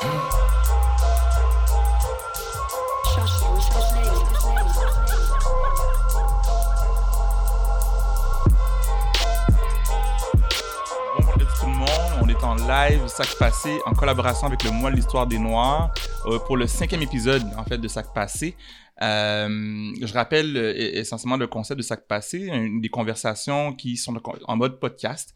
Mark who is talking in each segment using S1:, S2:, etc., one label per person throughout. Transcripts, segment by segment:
S1: Thank you. Sac Passé en collaboration avec le Mois de l'Histoire des Noirs euh, pour le cinquième épisode en fait de Sac Passé. Euh, je rappelle euh, essentiellement le concept de Sac Passé, des conversations qui sont en mode podcast,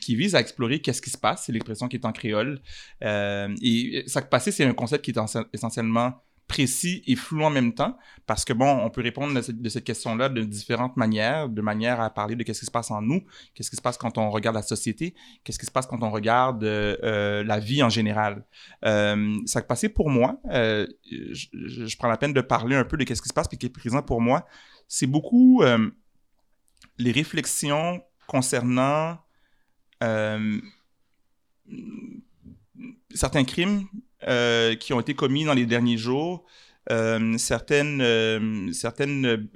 S1: qui visent à explorer qu'est-ce qui se passe, c'est l'expression qui est en créole. et Sac Passé, c'est un concept qui est essentiellement précis et flou en même temps, parce que bon, on peut répondre de cette, question-là de différentes manières, de manière à parler de qu'est-ce qui se passe en nous, qu'est-ce qui se passe quand on regarde la société, qu'est-ce qui se passe quand on regarde euh, euh, la vie en général. Euh, ça a passé pour moi, je, prends la peine de parler un peu de qu'est-ce qui se passe, puis qui est présent pour moi, c'est beaucoup les réflexions concernant certains crimes euh, qui ont été commis dans les derniers jours, euh, certaines, euh, certaines,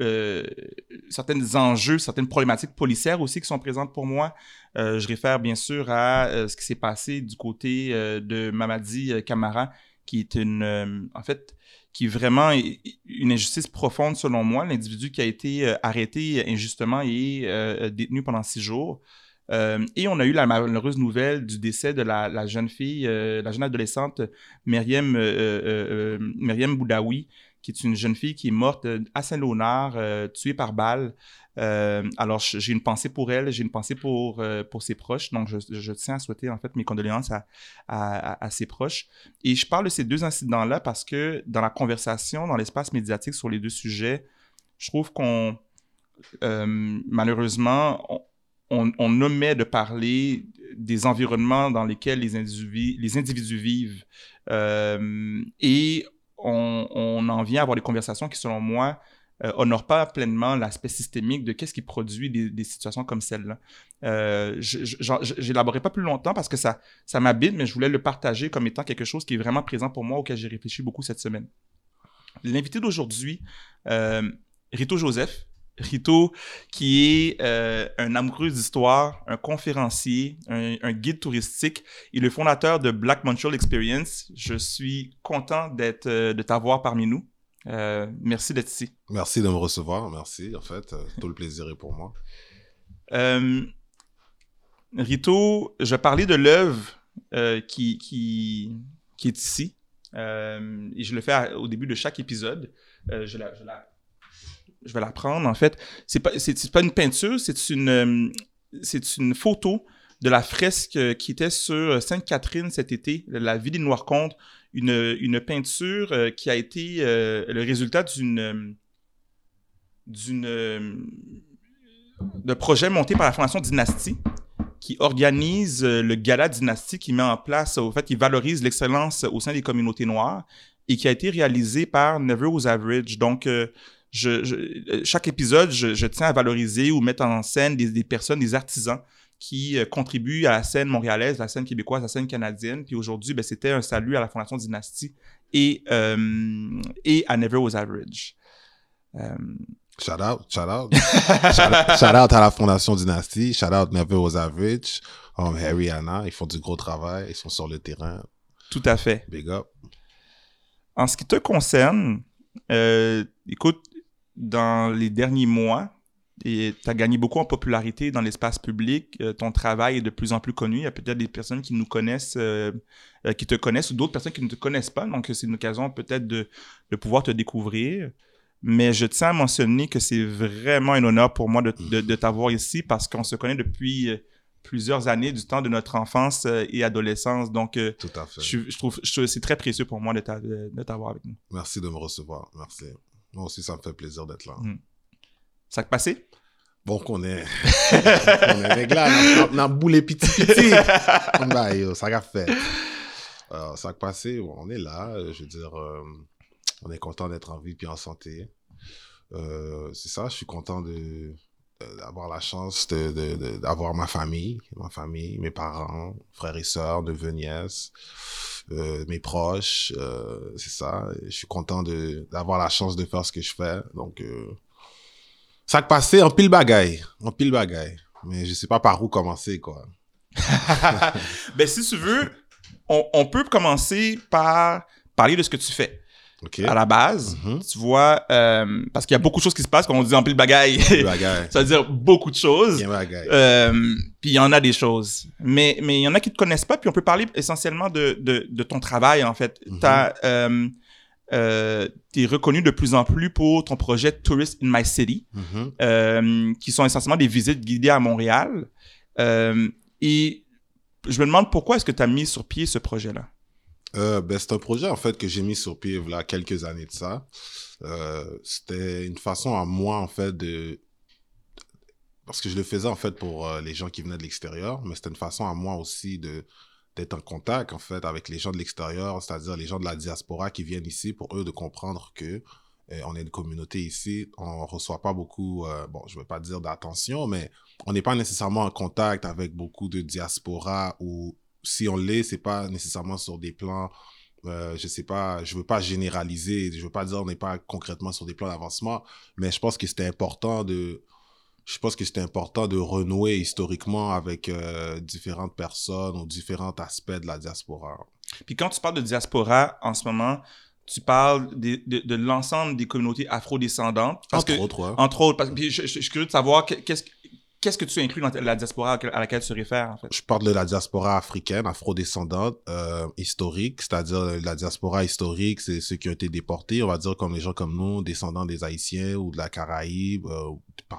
S1: certaines enjeux, certaines problématiques policières aussi qui sont présentes pour moi. je réfère bien sûr à ce qui s'est passé du côté de Mamadi Camara, qui est une, en fait, qui est vraiment une injustice profonde selon moi. L'individu qui a été arrêté injustement et détenu pendant six jours. Euh, et on a eu la malheureuse nouvelle du décès de la, jeune fille, euh, la jeune adolescente Myriam, euh, Boudaoui, qui est une jeune fille qui est morte à Saint-Léonard, tuée par balle. alors, j'ai une pensée pour elle, j'ai une pensée pour, pour ses proches. Donc, je, tiens à souhaiter en fait mes condoléances à, à, ses proches. Et je parle de ces deux incidents-là parce que dans la conversation, dans l'espace médiatique sur les deux sujets, je trouve qu'on, malheureusement, on, on, omet de parler des environnements dans lesquels les individus, vivent. Euh, et on, en vient à avoir des conversations qui, selon moi, euh, honorent pas pleinement l'aspect systémique de qu'est-ce qui produit des, des situations comme celle-là. Euh, J'élaborerai pas plus longtemps parce que ça, ça m'habite, mais je voulais le partager comme étant quelque chose qui est vraiment présent pour moi, auquel j'ai réfléchi beaucoup cette semaine. L'invité d'aujourd'hui, euh, Rito Joseph, Rito, qui est euh, un amoureux d'histoire, un conférencier, un, guide touristique et le fondateur de Black Montreal Experience. Je suis content d'être, euh, de t'avoir parmi nous. Euh, merci d'être ici.
S2: Merci de me recevoir. Merci, en fait. tout le plaisir est pour moi.
S1: Rito, je parlais de l'œuvre qui, qui, qui est ici. et je le fais au début de chaque épisode. je la, je la je vais la prendre en fait. C'est pas, pas une peinture, c'est une, euh, c'est une photo de la fresque qui était sur Sainte-Catherine cet été, la vie des Noirs-Contes, une, une peinture euh, qui a été euh, le résultat d'une projet monté par la Fondation Dynastie qui organise le gala Dynastie qui met en place, au fait, qui valorise l'excellence au sein des communautés noires et qui a été réalisé par Never Was Average. Donc, je, chaque épisode, je, tiens à valoriser ou mettre en scène des, personnes, des artisans qui euh, contribuent à la scène montréalaise, la scène québécoise, la scène canadienne. Puis aujourd'hui, ben, c'était un salut à la Fondation Dynastie et, euh, et à Never Was Average.
S2: Euh, shout out, shout out. shout, out à la Fondation Dynastie, shout out Never Was Average, um, Harry Anna, ils font du gros travail, ils sont sur le terrain.
S1: Tout à fait.
S2: Big up.
S1: En ce qui te concerne, écoute, dans les derniers mois, et tu as gagné beaucoup en popularité dans l'espace public. Euh, ton travail est de plus en plus connu. Il y a peut-être des personnes qui nous connaissent, euh, euh, qui te connaissent, ou d'autres personnes qui ne te connaissent pas. Donc, c'est une occasion peut-être de, de, pouvoir te découvrir. Mais je tiens à mentionner que c'est vraiment un honneur pour moi de, de, t'avoir ici parce qu'on se connaît depuis plusieurs années du temps de notre enfance et adolescence. Donc,
S2: Tout à fait.
S1: Je, trouve c'est très précieux pour moi de t'avoir avec nous.
S2: Merci de me recevoir. Merci. Moi aussi, ça me fait plaisir d'être là. Hmm.
S1: Ça a passé?
S2: Bon, qu'on est, on est réglé, on a boulé petit petit. bah, ça a fait. Ça a passé, on est là, je veux dire, euh, on est content d'être en vie puis en santé. Euh, c'est ça, je suis content de d'avoir la chance d'avoir de, ma famille, ma famille, mes parents, frères et sœurs, neveux, nièces. Euh, mes proches, euh, c'est ça. Je suis content de d'avoir la chance de faire ce que je fais. Donc, euh, ça a passé en pile bagaille, en pile bagaille. Mais je sais pas par où commencer, quoi.
S1: ben, si tu veux, on, on peut commencer par parler de ce que tu fais. À la base,
S2: Mhm.
S1: tu vois, euh, parce qu'il y a beaucoup de choses qui se passent quand on dit en pile bagaille. Ça veut dire beaucoup de choses. Euh, puis il y en a des choses. Mais mais il y en a qui te connaissent pas, puis on peut parler essentiellement de, de, de ton travail, en fait.
S2: Mhm.
S1: T'as, euh, euh, t'es reconnu de plus en plus pour ton projet Tourist in My City,
S2: Mhm.
S1: euh, qui sont essentiellement des visites guidées à Montréal. Et je me demande pourquoi est-ce que tu as mis sur pied ce projet-là?
S2: Euh, ben, c'est un projet en fait que j'ai mis sur pied il y a quelques années de ça. Euh, c'était une façon à moi en fait de parce que je le faisais en fait pour euh, les gens qui venaient de l'extérieur, mais c'était une façon à moi aussi de d'être en contact en fait avec les gens de l'extérieur, c'est-à-dire les gens de la diaspora qui viennent ici pour eux de comprendre que on est une communauté ici, on reçoit pas beaucoup, euh, bon, je vais pas dire d'attention, mais on n'est pas nécessairement en contact avec beaucoup de diaspora ou si on l'est, c'est pas nécessairement sur des plans, euh, je sais pas, je veux pas généraliser, je veux pas dire on n'est pas concrètement sur des plans d'avancement, mais je pense que c'était important de, je pense que c'était important de renouer historiquement avec euh, différentes personnes ou différents aspects de la diaspora.
S1: Puis quand tu parles de diaspora en ce moment, tu parles de, de l'ensemble des communautés afrodescendantes. Parce
S2: Entre
S1: que,
S2: autres, ouais.
S1: Entre autres, parce que je, je- je suis curieux de savoir que- qu'est-ce qu'est-ce que tu inclus dans la diaspora à laquelle- tu réfères, en fait?
S2: Je parle de la diaspora africaine, afrodescendante, euh, historique, c'est-à-dire la diaspora historique, c'est ceux qui ont été déportés, on va dire comme les gens comme nous, descendants des Haïtiens ou de la Caraïbe, euh,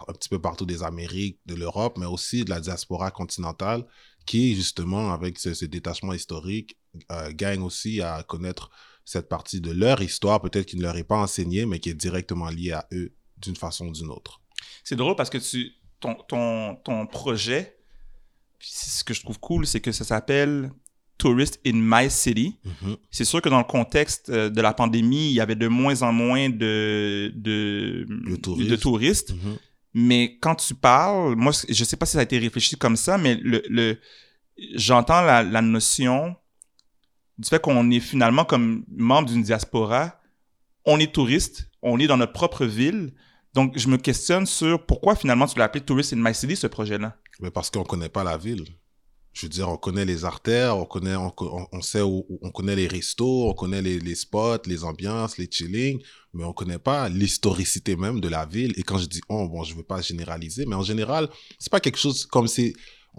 S2: un petit peu partout des Amériques, de l'Europe, mais aussi de la diaspora continentale, qui justement, avec ce, ce détachement historique, euh, gagne aussi à connaître cette partie de leur histoire, peut-être qui ne leur est pas enseignée, mais qui est directement liée à eux d'une façon ou d'une autre.
S1: C'est drôle parce que tu, ton, ton, ton projet, puis ce que je trouve cool, c'est que ça s'appelle Tourist in My City.
S2: Mhm.
S1: C'est sûr que dans le contexte euh, de la pandémie, il y avait de moins en moins de, de,
S2: De touristes.
S1: de touristes.
S2: Mhm.
S1: Mais quand tu parles, moi, je sais pas si ça a été réfléchi comme ça, mais le, le, j'entends la, la notion du fait qu'on est finalement comme membre d'une diaspora, on est touriste, on est dans notre propre ville. Donc, je me questionne sur pourquoi finalement tu l'as appelé Tourist in My City, ce projet-là?
S2: Mais parce qu'on connaît pas la ville. Je veux dire, on connaît les artères, on connaît, on, sait où, on connaît les restos, on connaît les, spots, les ambiances, les chillings, mais on connaît pas l'historicité même de la ville. Et quand je dis on, bon, je veux pas généraliser, mais en général, c'est pas quelque chose comme on-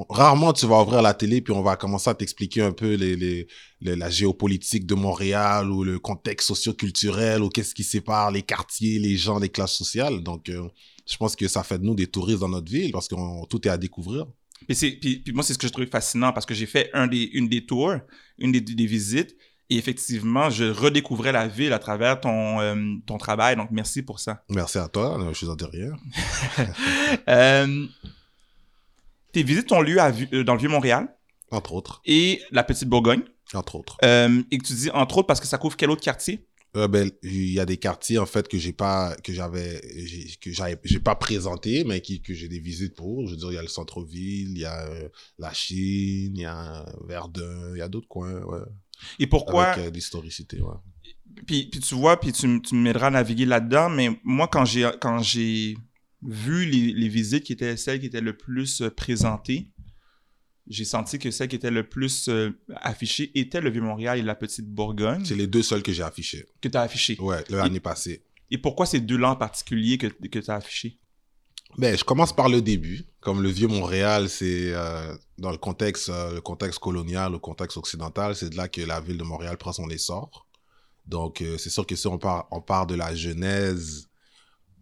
S2: rarement tu vas ouvrir la télé puis on va commencer à t'expliquer un peu les, les, les- la géopolitique de Montréal ou le contexte socio-culturel ou qu'est-ce qui sépare les quartiers, les gens, les classes sociales. Donc, euh, je pense que ça fait de nous des touristes dans notre ville parce que on- tout est à découvrir.
S1: Puis, c'est, puis, puis moi, c'est ce que je trouve fascinant parce que j'ai fait un des, une des tours, une des, des visites, et effectivement, je redécouvrais la ville à travers ton, euh, ton travail. Donc, merci pour ça.
S2: Merci à toi, je vous en rien.
S1: Euh, tes visites ont lieu à, euh, dans le Vieux-Montréal?
S2: Entre autres.
S1: et la Petite Bourgogne?
S2: Entre autres.
S1: Euh, et que tu dis entre autres parce que ça couvre quel autre quartier?
S2: Euh, ben, il y a des quartiers, en fait, que j'ai pas, que j'avais, que j'avais, j'ai pas présenté, mais qui, que j'ai des visites pour. Je veux dire, il y a le centre-ville, il y a euh, la Chine, il y a Verdun, il y a d'autres coins, ouais.
S1: Et pourquoi
S2: Avec euh, l'historicité, ouais.
S1: puis, puis tu vois, puis tu, tu m'aideras à naviguer là-dedans, mais moi, quand j'ai quand j'ai vu les, les visites qui étaient celles qui étaient le plus euh, présentées, j'ai senti que celle qui était le plus euh, affichée était le Vieux-Montréal et la Petite Bourgogne
S2: C'est les deux seuls que j'ai affichés.
S1: que tu as affiché.
S2: Ouais, l'année passée.
S1: Et pourquoi ces deux-là en particulier que, que tu as affichés
S2: Ben, je commence par le début. Comme le vieux Montréal, c'est euh, dans le contexte, euh, le contexte colonial, le contexte occidental, c'est de là que la ville de Montréal prend son essor. Donc, euh, c'est sûr que si on part, on part de la genèse,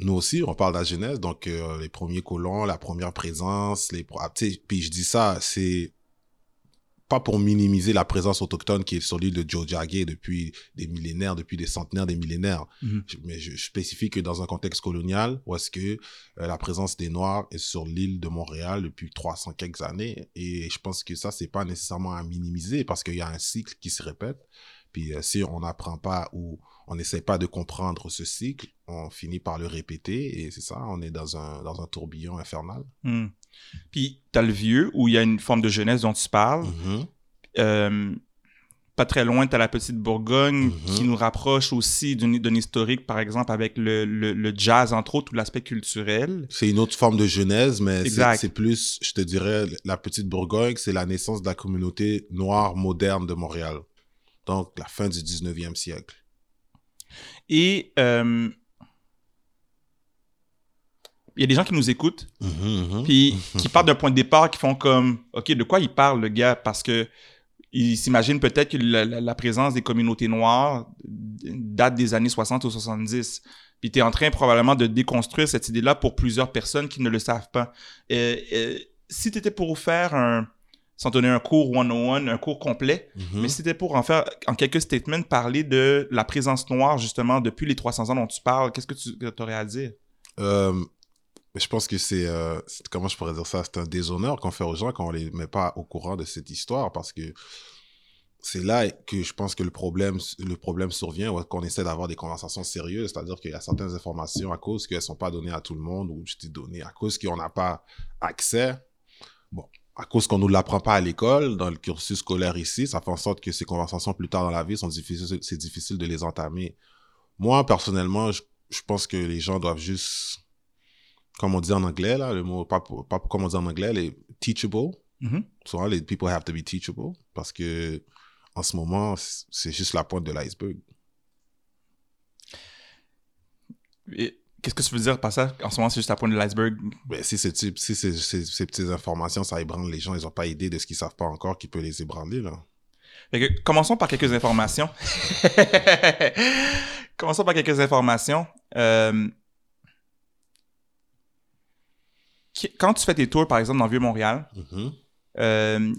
S2: nous aussi, on parle de la genèse. Donc, euh, les premiers colons, la première présence, les, ah, puis je dis ça, c'est pas pour minimiser la présence autochtone qui est sur l'île de Jojage depuis des millénaires, depuis des centenaires, des millénaires.
S1: Mhm.
S2: Mais je, je spécifie que dans un contexte colonial, où est-ce que euh, la présence des Noirs est sur l'île de Montréal depuis 300 quelques années, et je pense que ça, c'est pas nécessairement à minimiser, parce qu'il y a un cycle qui se répète, puis euh, si on n'apprend pas ou on n'essaie pas de comprendre ce cycle, on finit par le répéter, et c'est ça, on est dans un, dans un tourbillon infernal.
S1: Hmm. Puis, tu as le Vieux, où il y a une forme de jeunesse dont tu parles.
S2: Mhm.
S1: Euh, pas très loin, tu as la Petite Bourgogne
S2: Mhm.
S1: qui nous rapproche aussi d'un historique, par exemple, avec le, le, le jazz, entre autres, ou l'aspect culturel.
S2: C'est une autre forme de genèse, mais c'est plus, je te dirais, la petite Bourgogne, c'est la naissance de la communauté noire moderne de Montréal. donc la fin du 19e siècle.
S1: Et euh, il y a des gens qui nous écoutent,
S2: Mhm, mhm.
S1: puis qui partent d'un point de départ, qui font comme, OK, de quoi il parle, le gars? Parce que il s'imagine peut-être que la, la- la présence des communautés noires date des années 60 ou 70. Puis tu es en train probablement de déconstruire cette idée-là pour plusieurs personnes qui ne le savent pas. Si tu étais pour faire un, sans donner un cours 101, un cours complet,
S2: Mhm.
S1: mais c'était pour en faire, en quelques statements, parler de la présence noire, justement, depuis les 300 ans dont tu parles, qu'est-ce que tu aurais à dire?
S2: Euh, je pense que c'est, euh, c'est- comment je pourrais dire ça, c'est un déshonneur qu'on fait aux gens quand on les met pas au courant de cette histoire parce que c'est là que je pense que le problème, le problème survient qu'on essaie d'avoir des conversations sérieuses, c'est-à-dire qu'il y a certaines informations à cause qu'elles sont pas données à tout le monde ou je dis données à cause qu'on n'a pas accès. Bon, à cause qu'on nous l'apprend pas à l'école, dans le cursus scolaire ici, ça fait en sorte que ces conversations plus tard dans la vie sont difficiles, c'est difficile de les entamer. Moi, personnellement, je, je pense que les gens doivent juste comme on dit en anglais, là, le mot, pas, pas comme on dit en anglais, les teachable.
S1: Mhm.
S2: Souvent, les people have to be teachable parce que en ce moment, c'est juste la pointe de l'iceberg.
S1: Qu'est-ce que tu veux dire par ça? En ce moment, c'est juste la pointe de l'iceberg.
S2: Mais si, ces, types- si ces, ces, ces petites informations, ça ébranle les gens, ils n'ont pas idée de ce qu'ils savent pas encore qui peut les ébranler, là.
S1: Fait que, commençons par quelques informations. commençons par quelques informations. Euh, Quand tu fais tes tours, par exemple, dans Vieux-Montréal,
S2: Mhm.
S1: euh,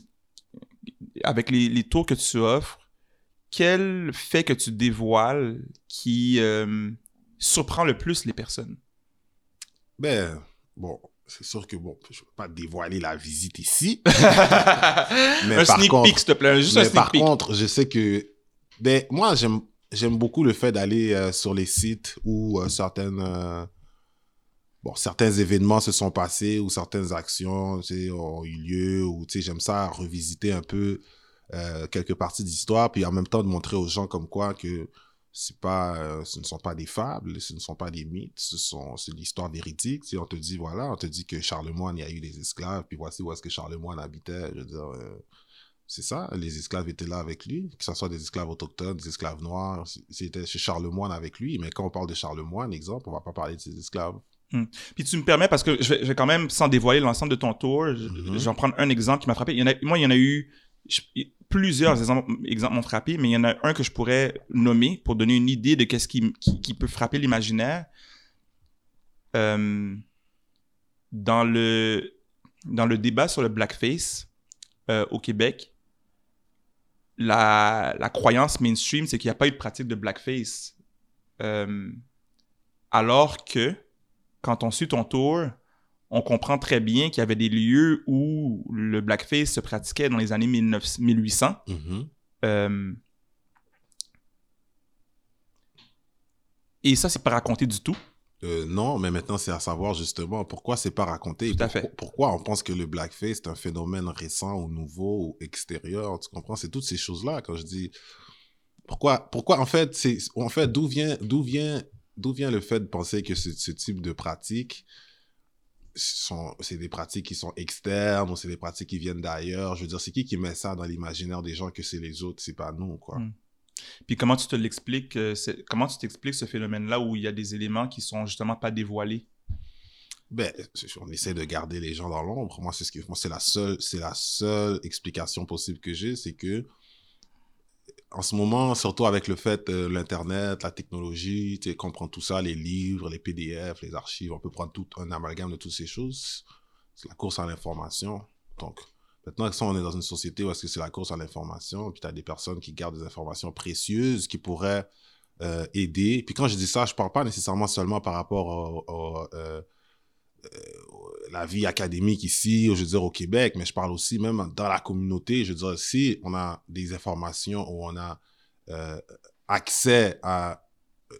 S1: avec les, les tours que tu offres, quel fait que tu dévoiles qui euh, surprend le plus les personnes?
S2: Ben, bon, c'est sûr que, bon, je ne veux pas dévoiler la visite ici. Mais
S1: un
S2: par
S1: sneak
S2: contre-
S1: peek, s'il te plaît. Juste un sneak
S2: par
S1: peek.
S2: contre, je sais que, ben, moi, j'aime, j'aime beaucoup le fait d'aller euh, sur les sites où euh, certaines, euh, bon, certains événements se sont passés ou certaines actions, tu sais, ont eu lieu ou, tu sais, j'aime ça revisiter un peu quelques parties d'histoire puis en même temps de montrer aux gens comme quoi que c'est pas, euh, ce ne sont pas des fables, ce ne sont pas des mythes, ce sont, c'est l'histoire véridique. Sais, on te dit, voilà, on te dit que Charlemagne, il y a eu des esclaves, puis voici où est-ce que Charlemagne habitait. Je veux dire, euh, c'est ça, les esclaves étaient là avec lui, que ce soit des esclaves autochtones, des esclaves noirs, c'était chez Charlemagne avec lui, mais quand on parle de Charlemagne, exemple, on va pas parler de ces esclaves.
S1: Puis tu me permets, parce que je vais, je vais quand même, sans dévoiler l'ensemble de ton tour, je,
S2: Mhm.
S1: je vais en prendre un exemple qui m'a frappé. Il y en a, moi, il y en a eu plusieurs exemples, exemples m'ont frappé, mais il y en a un que je pourrais nommer pour donner une idée de qu'est-ce qui, qui, qui peut frapper l'imaginaire. Euh, dans, le, dans le débat sur le blackface euh, au Québec, la, la croyance mainstream, c'est qu'il n'y a pas eu de pratique de blackface. Euh, alors que, quand on suit ton tour, on comprend très bien qu'il y avait des lieux où le blackface se pratiquait dans les années 19 1800.
S2: Mhm.
S1: Euh, Et ça, c'est pas raconté du tout.
S2: Euh, non, mais maintenant, c'est à savoir justement pourquoi c'est pas raconté. et
S1: Tout à
S2: pour-
S1: fait.
S2: Pourquoi on pense que le blackface est un phénomène récent ou nouveau ou extérieur. Tu comprends? C'est toutes ces choses-là quand je dis. Pourquoi, pourquoi en fait, c'est, en fait, d'où vient, d'où vient, d'où vient le fait de penser que ce, ce type de pratiques sont, c'est des pratiques qui sont externes ou c'est des pratiques qui viennent d'ailleurs. Je veux dire, c'est qui qui met ça dans l'imaginaire des gens que c'est les autres, c'est pas nous, quoi.
S1: Mm. Puis comment tu te l'expliques, euh, comment tu t'expliques ce phénomène-là où il y a des éléments qui sont justement pas dévoilés?
S2: Ben, on essaie de garder les gens dans l'ombre. Moi, c'est ce que, moi, c'est la seule, c'est la seule explication possible que j'ai, c'est que, en ce moment, surtout avec le fait, euh, l'internet, la technologie, tu sais, qu'on prend tout ça, les livres, les PDF, les archives, on peut prendre tout un amalgame de toutes ces choses. C'est la course à l'information. Donc, maintenant, on est dans une société où est-ce que c'est la course à l'information, puis tu as des personnes qui gardent des informations précieuses qui pourraient euh, aider. Puis quand je dis ça, je parle pas nécessairement seulement par rapport au, euh, euh, la vie académique ici, je veux dire au Québec, mais je parle aussi même dans la communauté. Je veux dire, si on a des informations où on a euh, accès à... euh,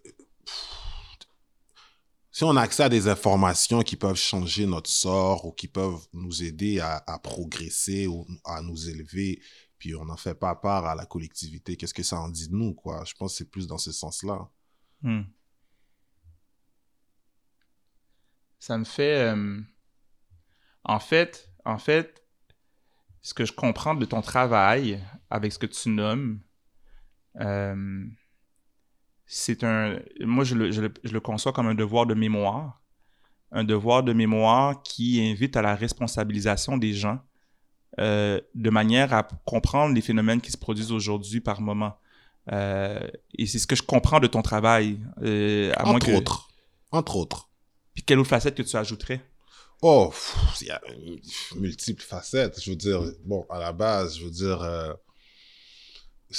S2: si on a accès à des informations qui peuvent changer notre sort ou qui peuvent nous aider à, progresser ou à nous élever, puis on n'en fait pas part à la collectivité, qu'est-ce que ça en dit de nous, quoi? Je pense que c'est plus dans ce sens-là.
S1: Hmm. Ça me fait... euh, En fait, en fait, ce que je comprends de ton travail avec ce que tu nommes, euh, c'est un. Moi, je le, je, le, je le conçois comme un devoir de mémoire. Un devoir de mémoire qui invite à la responsabilisation des gens euh, de manière à comprendre les phénomènes qui se produisent aujourd'hui par moment. Euh, et c'est ce que je comprends de ton travail. À
S2: Entre
S1: moins que-
S2: autres. Entre autres.
S1: Puis quelle autre facette que tu ajouterais?
S2: Oh, il y a multiples facettes. Je veux dire, bon, à la base, je veux dire, euh,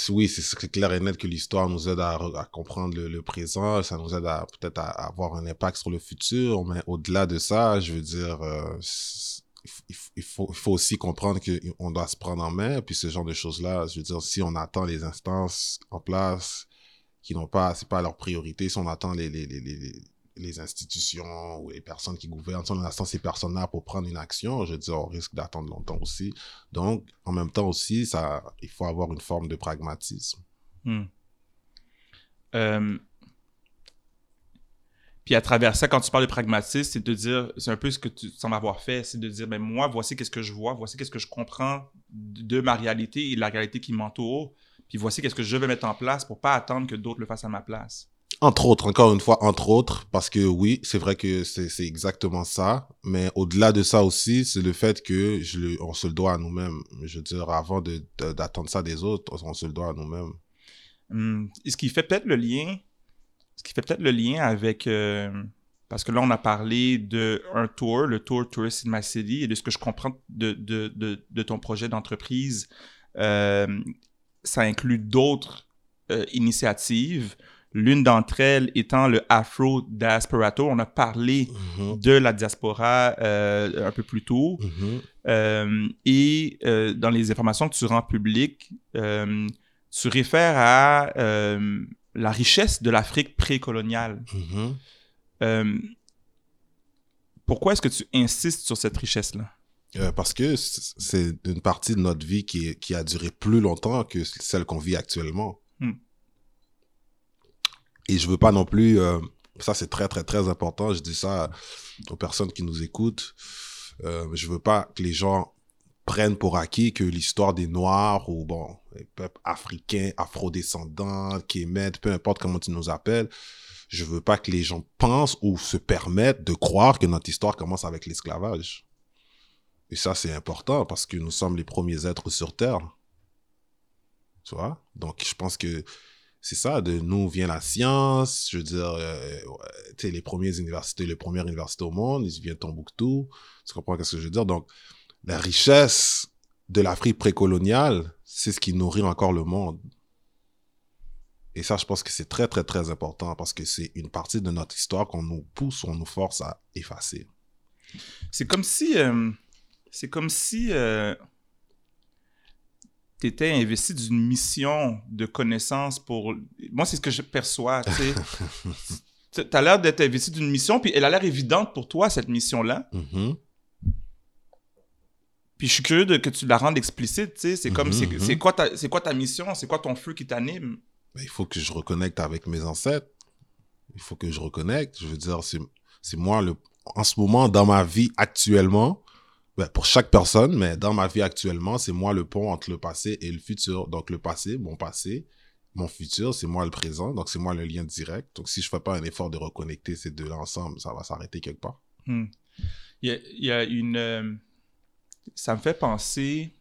S2: oui, c'est clair et net que l'histoire nous aide à, re- à comprendre le, présent, ça nous aide peut-être à, avoir un impact sur le futur, mais au-delà de ça, je veux dire, euh, il faut, il faut aussi comprendre qu'on doit se prendre en main, puis ce genre de choses-là, je veux dire, si on attend les instances en place qui n'ont pas, c'est pas leur priorité, si on attend les, les, les, les, les- institutions ou les personnes qui gouvernent, si on attend ces personnes-là pour prendre une action, je dire, on risque d'attendre longtemps aussi. Donc, en même temps aussi, ça, il faut avoir une forme de pragmatisme.
S1: Hmm. Euh, Puis à travers ça, quand tu parles de pragmatisme, c'est de dire, c'est un peu ce que tu sembles avoir fait, c'est de dire, ben moi, voici qu'est-ce que je vois, voici qu'est-ce que je comprends de ma réalité et de la réalité qui m'entoure, puis voici qu'est-ce que je vais mettre en place pour pas attendre que d'autres le fassent à ma place.
S2: Entre autres, encore une fois, entre autres, parce que oui, c'est vrai que c'est exactement ça, mais au-delà de ça aussi, c'est le fait que on se le doit à nous-mêmes. Je veux dire, avant de- de- d'attendre ça des autres, on se le doit à nous-mêmes.
S1: Hum, ce qui fait peut-être le lien, ce qui fait peut-être le lien avec, euh, parce que là on a parlé de un tour, le tour Tourist in My City, et de ce que je comprends de, de, de, de ton projet d'entreprise, euh, ça inclut d'autres euh, initiatives. L'une d'entre elles étant le Afro Diasporato. On a parlé
S2: Mhm,
S1: de la diaspora euh, un peu plus tôt.
S2: mhm.
S1: Euh, et euh, dans les informations que tu rends publiques, tu réfères à la richesse de l'Afrique précoloniale.
S2: Mhm.
S1: Pourquoi est-ce que tu insistes sur cette richesse-là?
S2: Parce que c'est une partie de notre vie qui, est- qui a duré plus longtemps que celle qu'on vit actuellement. Et je veux pas non plus, euh, ça c'est très très très important, je dis ça aux personnes qui nous écoutent, euh, je veux pas que les gens prennent pour acquis que l'histoire des Noirs ou bon, les peuples africains, afrodescendants, kémètes, peu importe comment tu nous appelles, je veux pas que les gens pensent ou se permettent de croire que notre histoire commence avec l'esclavage. Et ça, c'est important parce que nous sommes les premiers êtres sur Terre. Tu vois? Donc, je pense que c'est ça, de nous vient la science. Je veux dire, euh, tu sais, les premières universités, les premières universités au monde, ils viennent de Tombouctou. Tu comprends ce que je veux dire? Donc, la richesse de l'Afrique précoloniale, c'est ce qui nourrit encore le monde. Et ça, je pense que c'est très, très, très important parce que c'est une partie de notre histoire qu'on nous pousse, on nous force à effacer.
S1: C'est comme si... euh, c'est comme si tu étais investi d'une mission de connaissance pour... Moi, c'est ce que je perçois, tu as l'air d'être investi d'une mission, puis elle a l'air évidente pour toi, cette mission-là.
S2: Mhm.
S1: Puis je suis curieux de, que tu la rendes explicite, tu sais. C'est comme,
S2: Mhm,
S1: c'est
S2: mhm.
S1: c'est quoi, ta- c'est quoi ta mission? C'est quoi ton feu qui t'anime?
S2: Ben, il faut que je reconnecte avec mes ancêtres. Il faut que je reconnecte. Je veux dire, c'est, c'est moi le, en ce moment, dans ma vie actuellement, ben, pour chaque personne, mais dans ma vie actuellement, c'est moi le pont entre le passé et le futur. Donc, le passé, mon passé, mon futur, c'est moi le présent. Donc, c'est moi le lien direct. Donc, si je fais pas un effort de reconnecter ces deux-là ensemble, ça va s'arrêter quelque part.
S1: Hmm. Il, y a, il y a une... euh, ça me fait penser...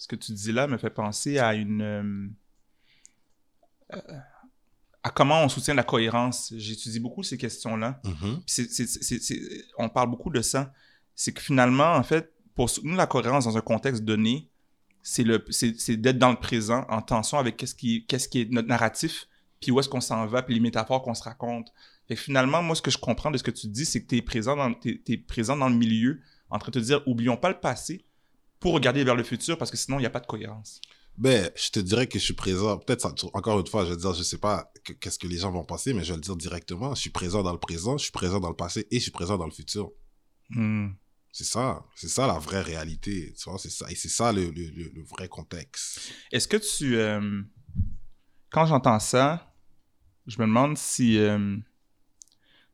S1: Ce que tu dis là me fait penser à une... euh, euh, à comment on soutient la cohérence. J'étudie beaucoup ces questions-là.
S2: Mhm.
S1: C'est- on parle beaucoup de ça. C'est que finalement, en fait, pour soutenir la cohérence dans un contexte donné, c'est d'être dans le présent, en tension avec qu'est-ce qui, qu'est-ce qui est notre narratif, puis où est-ce qu'on s'en va, puis les métaphores qu'on se raconte. Fait que finalement, moi, ce que je comprends de ce que tu dis, c'est que tu es présent, dans, présent dans le milieu, en train de te dire, oublions pas le passé pour regarder vers le futur, parce que sinon, il n'y a pas de cohérence.
S2: Ben, je te dirais que je suis présent. Peut-être, encore une fois, je vais dire, je sais pas que- qu'est-ce que les gens vont penser, mais je vais le dire directement. Je suis présent dans le présent, je suis présent dans le passé et je suis présent dans le futur.
S1: Hmm.
S2: C'est ça. C'est ça la vraie réalité. Tu vois, c'est ça. Et c'est ça le, le, le, vrai contexte.
S1: Est-ce que tu. euh, quand j'entends ça, je me demande si. euh,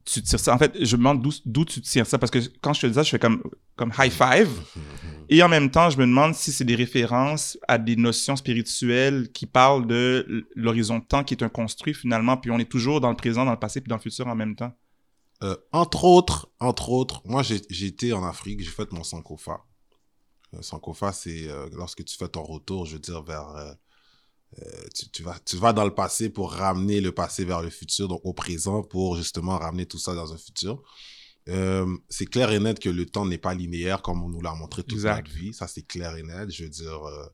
S1: tu tires ça. En fait, je me demande d'où- d'où tu tires ça. Parce que quand je te dis ça, je fais comme, comme high five. Et en même temps, je me demande si c'est des références à des notions spirituelles qui parlent de l'horizon de temps qui est un construit finalement, puis on est toujours dans le présent, dans le passé, puis dans le futur en même temps.
S2: Euh, entre autres, entre autres, moi j'ai été en Afrique, j'ai fait mon Sankofa. Euh, Sankofa, c'est euh, lorsque tu fais ton retour, je veux dire, vers... Tu, tu, vas, tu vas dans le passé pour ramener le passé vers le futur, donc au présent, pour justement ramener tout ça dans un futur. Euh, c'est clair et net que le temps n'est pas linéaire comme on nous l'a montré toute notre vie. Ça, c'est clair et net. Je veux dire, euh,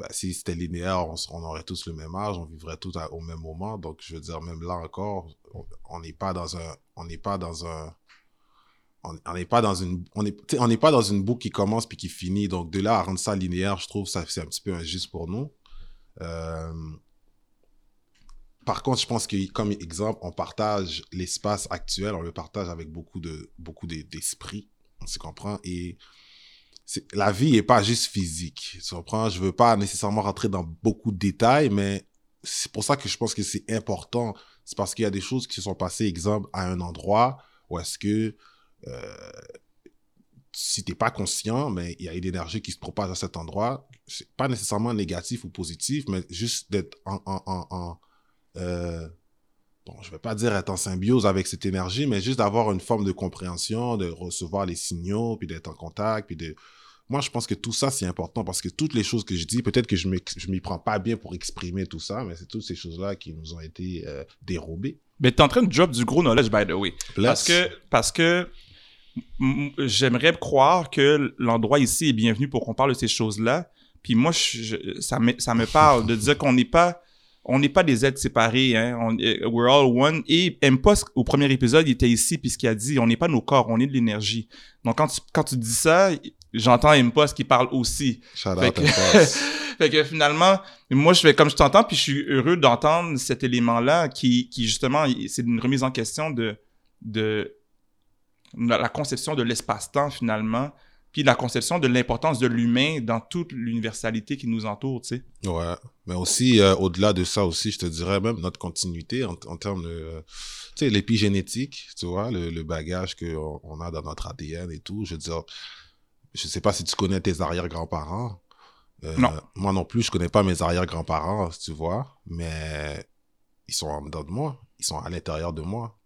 S2: bah, si c'était linéaire, on, aurait tous le même âge, on vivrait tous au même moment. Donc, je veux dire, même là encore, on n'est pas dans un, on n'est pas dans un, on n'est pas dans une, on est, on n'est pas dans une boucle qui commence puis qui finit. Donc, de là à rendre ça linéaire, je trouve ça c'est un petit peu injuste pour nous. Euh, par contre, je pense que comme exemple, on partage l'espace actuel, on le partage avec beaucoup de beaucoup d'esprit, on se comprend et la vie est pas juste physique. Tu comprends? Je veux pas nécessairement rentrer dans beaucoup de détails, mais c'est pour ça que je pense que c'est important. C'est parce qu'il y a des choses qui se sont passées, exemple, à un endroit où est-ce que euh, si t'es pas conscient, mais il y a une énergie qui se propage à cet endroit. C'est pas nécessairement négatif ou positif, mais juste d'être en, en, en euh, bon, je vais pas dire être en symbiose avec cette énergie, mais juste d'avoir une forme de compréhension, de recevoir les signaux, puis d'être en contact, puis de... Moi, je pense que tout ça, c'est important parce que toutes les choses que je dis, peut-être que je ne m'y prends pas bien pour exprimer tout ça, mais c'est toutes ces choses-là qui nous ont été euh, dérobées.
S1: Mais tu es en train de drop du gros knowledge, by the way. Parce que, parce que j'aimerais croire que l'endroit ici est bienvenu pour qu'on parle de ces choses-là. Puis moi, ça, me, ça me parle de dire qu'on n'est pas on n'est pas des êtres séparés, hein. On, euh, we're all one. Et Impost, au premier épisode, il était ici, puisqu'il a dit, on n'est pas nos corps, on est de l'énergie. Donc, quand tu, quand tu dis ça, j'entends Impost qui parle aussi.
S2: Shout
S1: fait,
S2: que,
S1: fait que finalement, moi, je fais comme je t'entends, puis je suis heureux d'entendre cet élément-là qui, qui justement, c'est une remise en question de, de la conception de l'espace-temps, finalement, puis la conception de l'importance de l'humain dans toute l'universalité qui nous entoure, tu sais.
S2: Ouais, mais aussi, euh, au-delà de ça aussi, je te dirais même notre continuité en, termes de, euh, tu sais, l'épigénétique, tu vois, le, bagage qu'on on a dans notre ADN et tout. Je veux dire, je sais pas si tu connais tes arrière-grands-parents.
S1: Euh, non.
S2: Moi non plus, je connais pas mes arrière-grands-parents, tu vois, mais ils sont en dedans de moi, ils sont à l'intérieur de moi,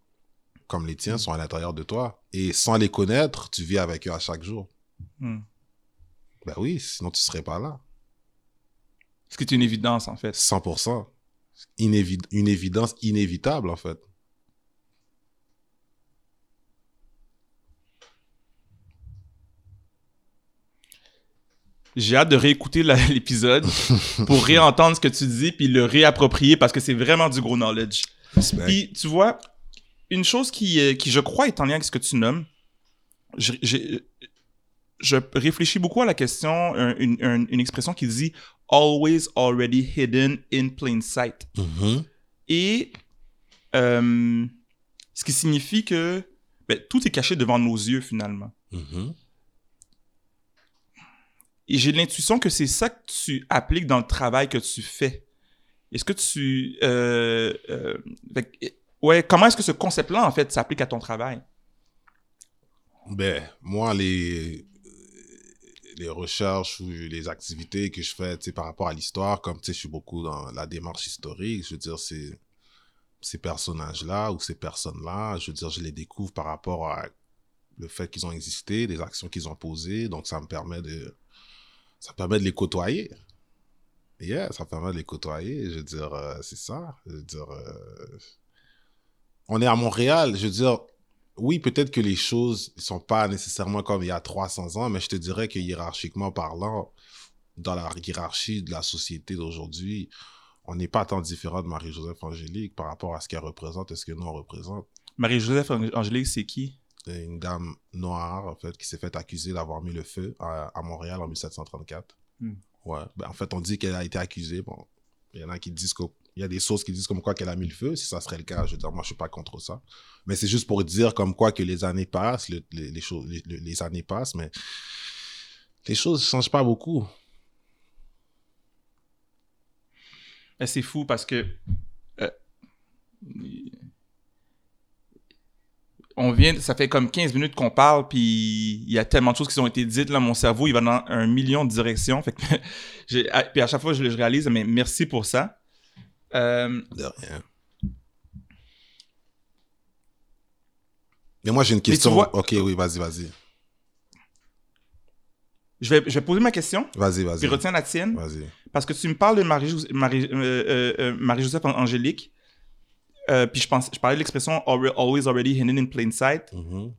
S2: comme les tiens mm. sont à l'intérieur de toi. Et sans les connaître, tu vis avec eux à chaque jour. Hmm. Ben oui, sinon tu serais pas là.
S1: Ce qui est une évidence, en fait.
S2: 100%. une évidence inévitable, en fait.
S1: J'ai hâte de réécouter l'épisode pour réentendre ce que tu dis puis le réapproprier parce que c'est vraiment du gros knowledge. Puis, tu vois, une chose qui, euh, qui, je crois, est en lien avec ce que tu nommes, je réfléchis beaucoup à la question, une, une, expression qui dit always already hidden in plain sight.
S2: Mm-hmm.
S1: Et euh, ce qui signifie que ben, tout est caché devant nos yeux finalement.
S2: Mm-hmm.
S1: Et j'ai l'intuition que c'est ça que tu appliques dans le travail que tu fais. Est-ce que tu... Euh, euh, ouais, comment est-ce que ce concept-là, en fait, s'applique à ton travail?
S2: Ben, moi, les, les recherches ou les activités que je fais par rapport à l'histoire, comme je suis beaucoup dans la démarche historique, je veux dire, c'est ces personnages-là ou ces personnes-là, je veux dire, je les découvre par rapport à le fait qu'ils ont existé, des actions qu'ils ont posées, donc ça me permet de ça permet de les côtoyer. Yeah, ça permet de les côtoyer, je veux dire, euh, c'est ça. Je veux dire, euh, on est à Montréal, je veux dire, oui, peut-être que les choses ne sont pas nécessairement comme il y a 300 ans, mais je te dirais que hiérarchiquement parlant, dans la hiérarchie de la société d'aujourd'hui, on n'est pas tant différent de Marie-Joseph Angélique par rapport à ce qu'elle représente et ce que nous on représente.
S1: Marie-Joseph Angélique, c'est qui?
S2: Une dame noire, en fait, qui s'est fait accuser d'avoir mis le feu à, Montréal en 1734. Hmm. Ouais. Ben, en fait, on dit qu'elle a été accusée. Bon, il y en a qui disent que il y a des sources qui disent comme quoi qu'elle a mis le feu. Si ça serait le cas, je veux dire, moi, je suis pas contre ça. Mais c'est juste pour dire comme quoi que les années passent, les, les, choses, les, années passent, mais les choses ne changent pas beaucoup.
S1: C'est fou parce que euh, on vient, ça fait comme 15 minutes qu'on parle, puis il y a tellement de choses qui ont été dites, là, mon cerveau, il va dans un million de directions. Fait que j'ai- à- puis à chaque fois, je, réalise, mais merci pour ça. Euh,
S2: De rien. Mais moi, j'ai une question.
S1: vois-
S2: Ok, oui, vas-y, vas-y.
S1: je, vais, je vais poser ma question,
S2: Vas-y,
S1: puis
S2: vas-y.
S1: retiens la tienne,
S2: Vas-y.
S1: parce que tu me parles de Marie-Joseph Marie, euh, euh, euh, Marie-Joseph Angélique, euh, puis je, pense, je parlais de l'expression alre- « always already hidden in plain sight
S2: Mhm. ».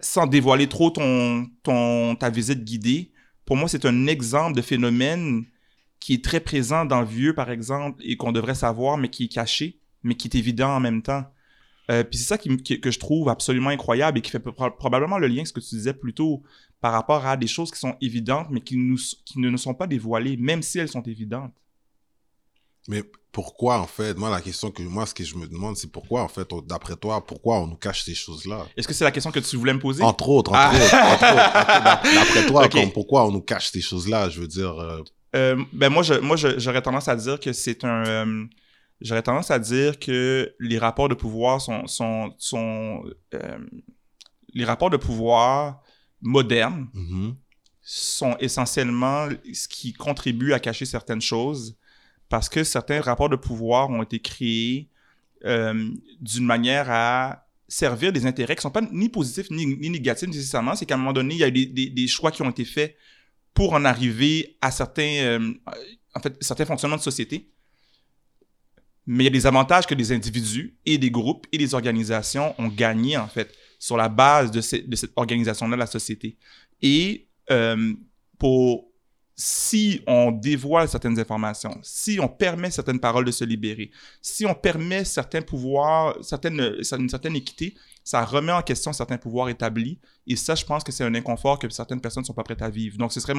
S1: sans dévoiler trop ton, ton, ta visite guidée, pour moi, c'est un exemple de phénomène qui est très présent dans le vieux, par exemple, et qu'on devrait savoir, mais qui est caché, mais qui est évident en même temps. Euh, puis c'est ça qui, que je trouve absolument incroyable et qui fait pro- probablement le lien, ce que tu disais plus tôt, par rapport à des choses qui sont évidentes, mais qui, nous, qui ne nous sont pas dévoilées, même si elles sont évidentes.
S2: Mais pourquoi, en fait, moi, la question que moi, ce que je me demande, c'est pourquoi, en fait, d'après toi, pourquoi on nous cache ces choses-là?
S1: Est-ce que c'est la question que tu voulais me poser?
S2: Entre autres, entre
S1: Ah.
S2: autres. D'après toi, comme, pourquoi on nous cache ces choses-là Je veux dire, euh,
S1: Euh, ben moi, je, moi j'aurais tendance à dire que c'est un. euh, j'aurais tendance à dire que les rapports de pouvoir sont. sont, sont les rapports de pouvoir modernes
S2: mhm.
S1: sont essentiellement ce qui contribue à cacher certaines choses parce que certains rapports de pouvoir ont été créés euh, d'une manière à servir des intérêts qui sont pas ni positifs ni, négatifs nécessairement. C'est qu'à un moment donné, il y a eu des, choix qui ont été faits pour en arriver à certains, euh, en fait, certains fonctionnements de société. Mais il y a des avantages que des individus et des groupes et des organisations ont gagnés, en fait, sur la base de cette organisation-là, la société. Et euh, pour si on dévoile certaines informations, si on permet certaines paroles de se libérer, si on permet certains pouvoirs, certaines, une certaine équité, ça remet en question certains pouvoirs établis. Et ça, je pense que c'est un inconfort que certaines personnes ne sont pas prêtes à vivre. Donc, ce serait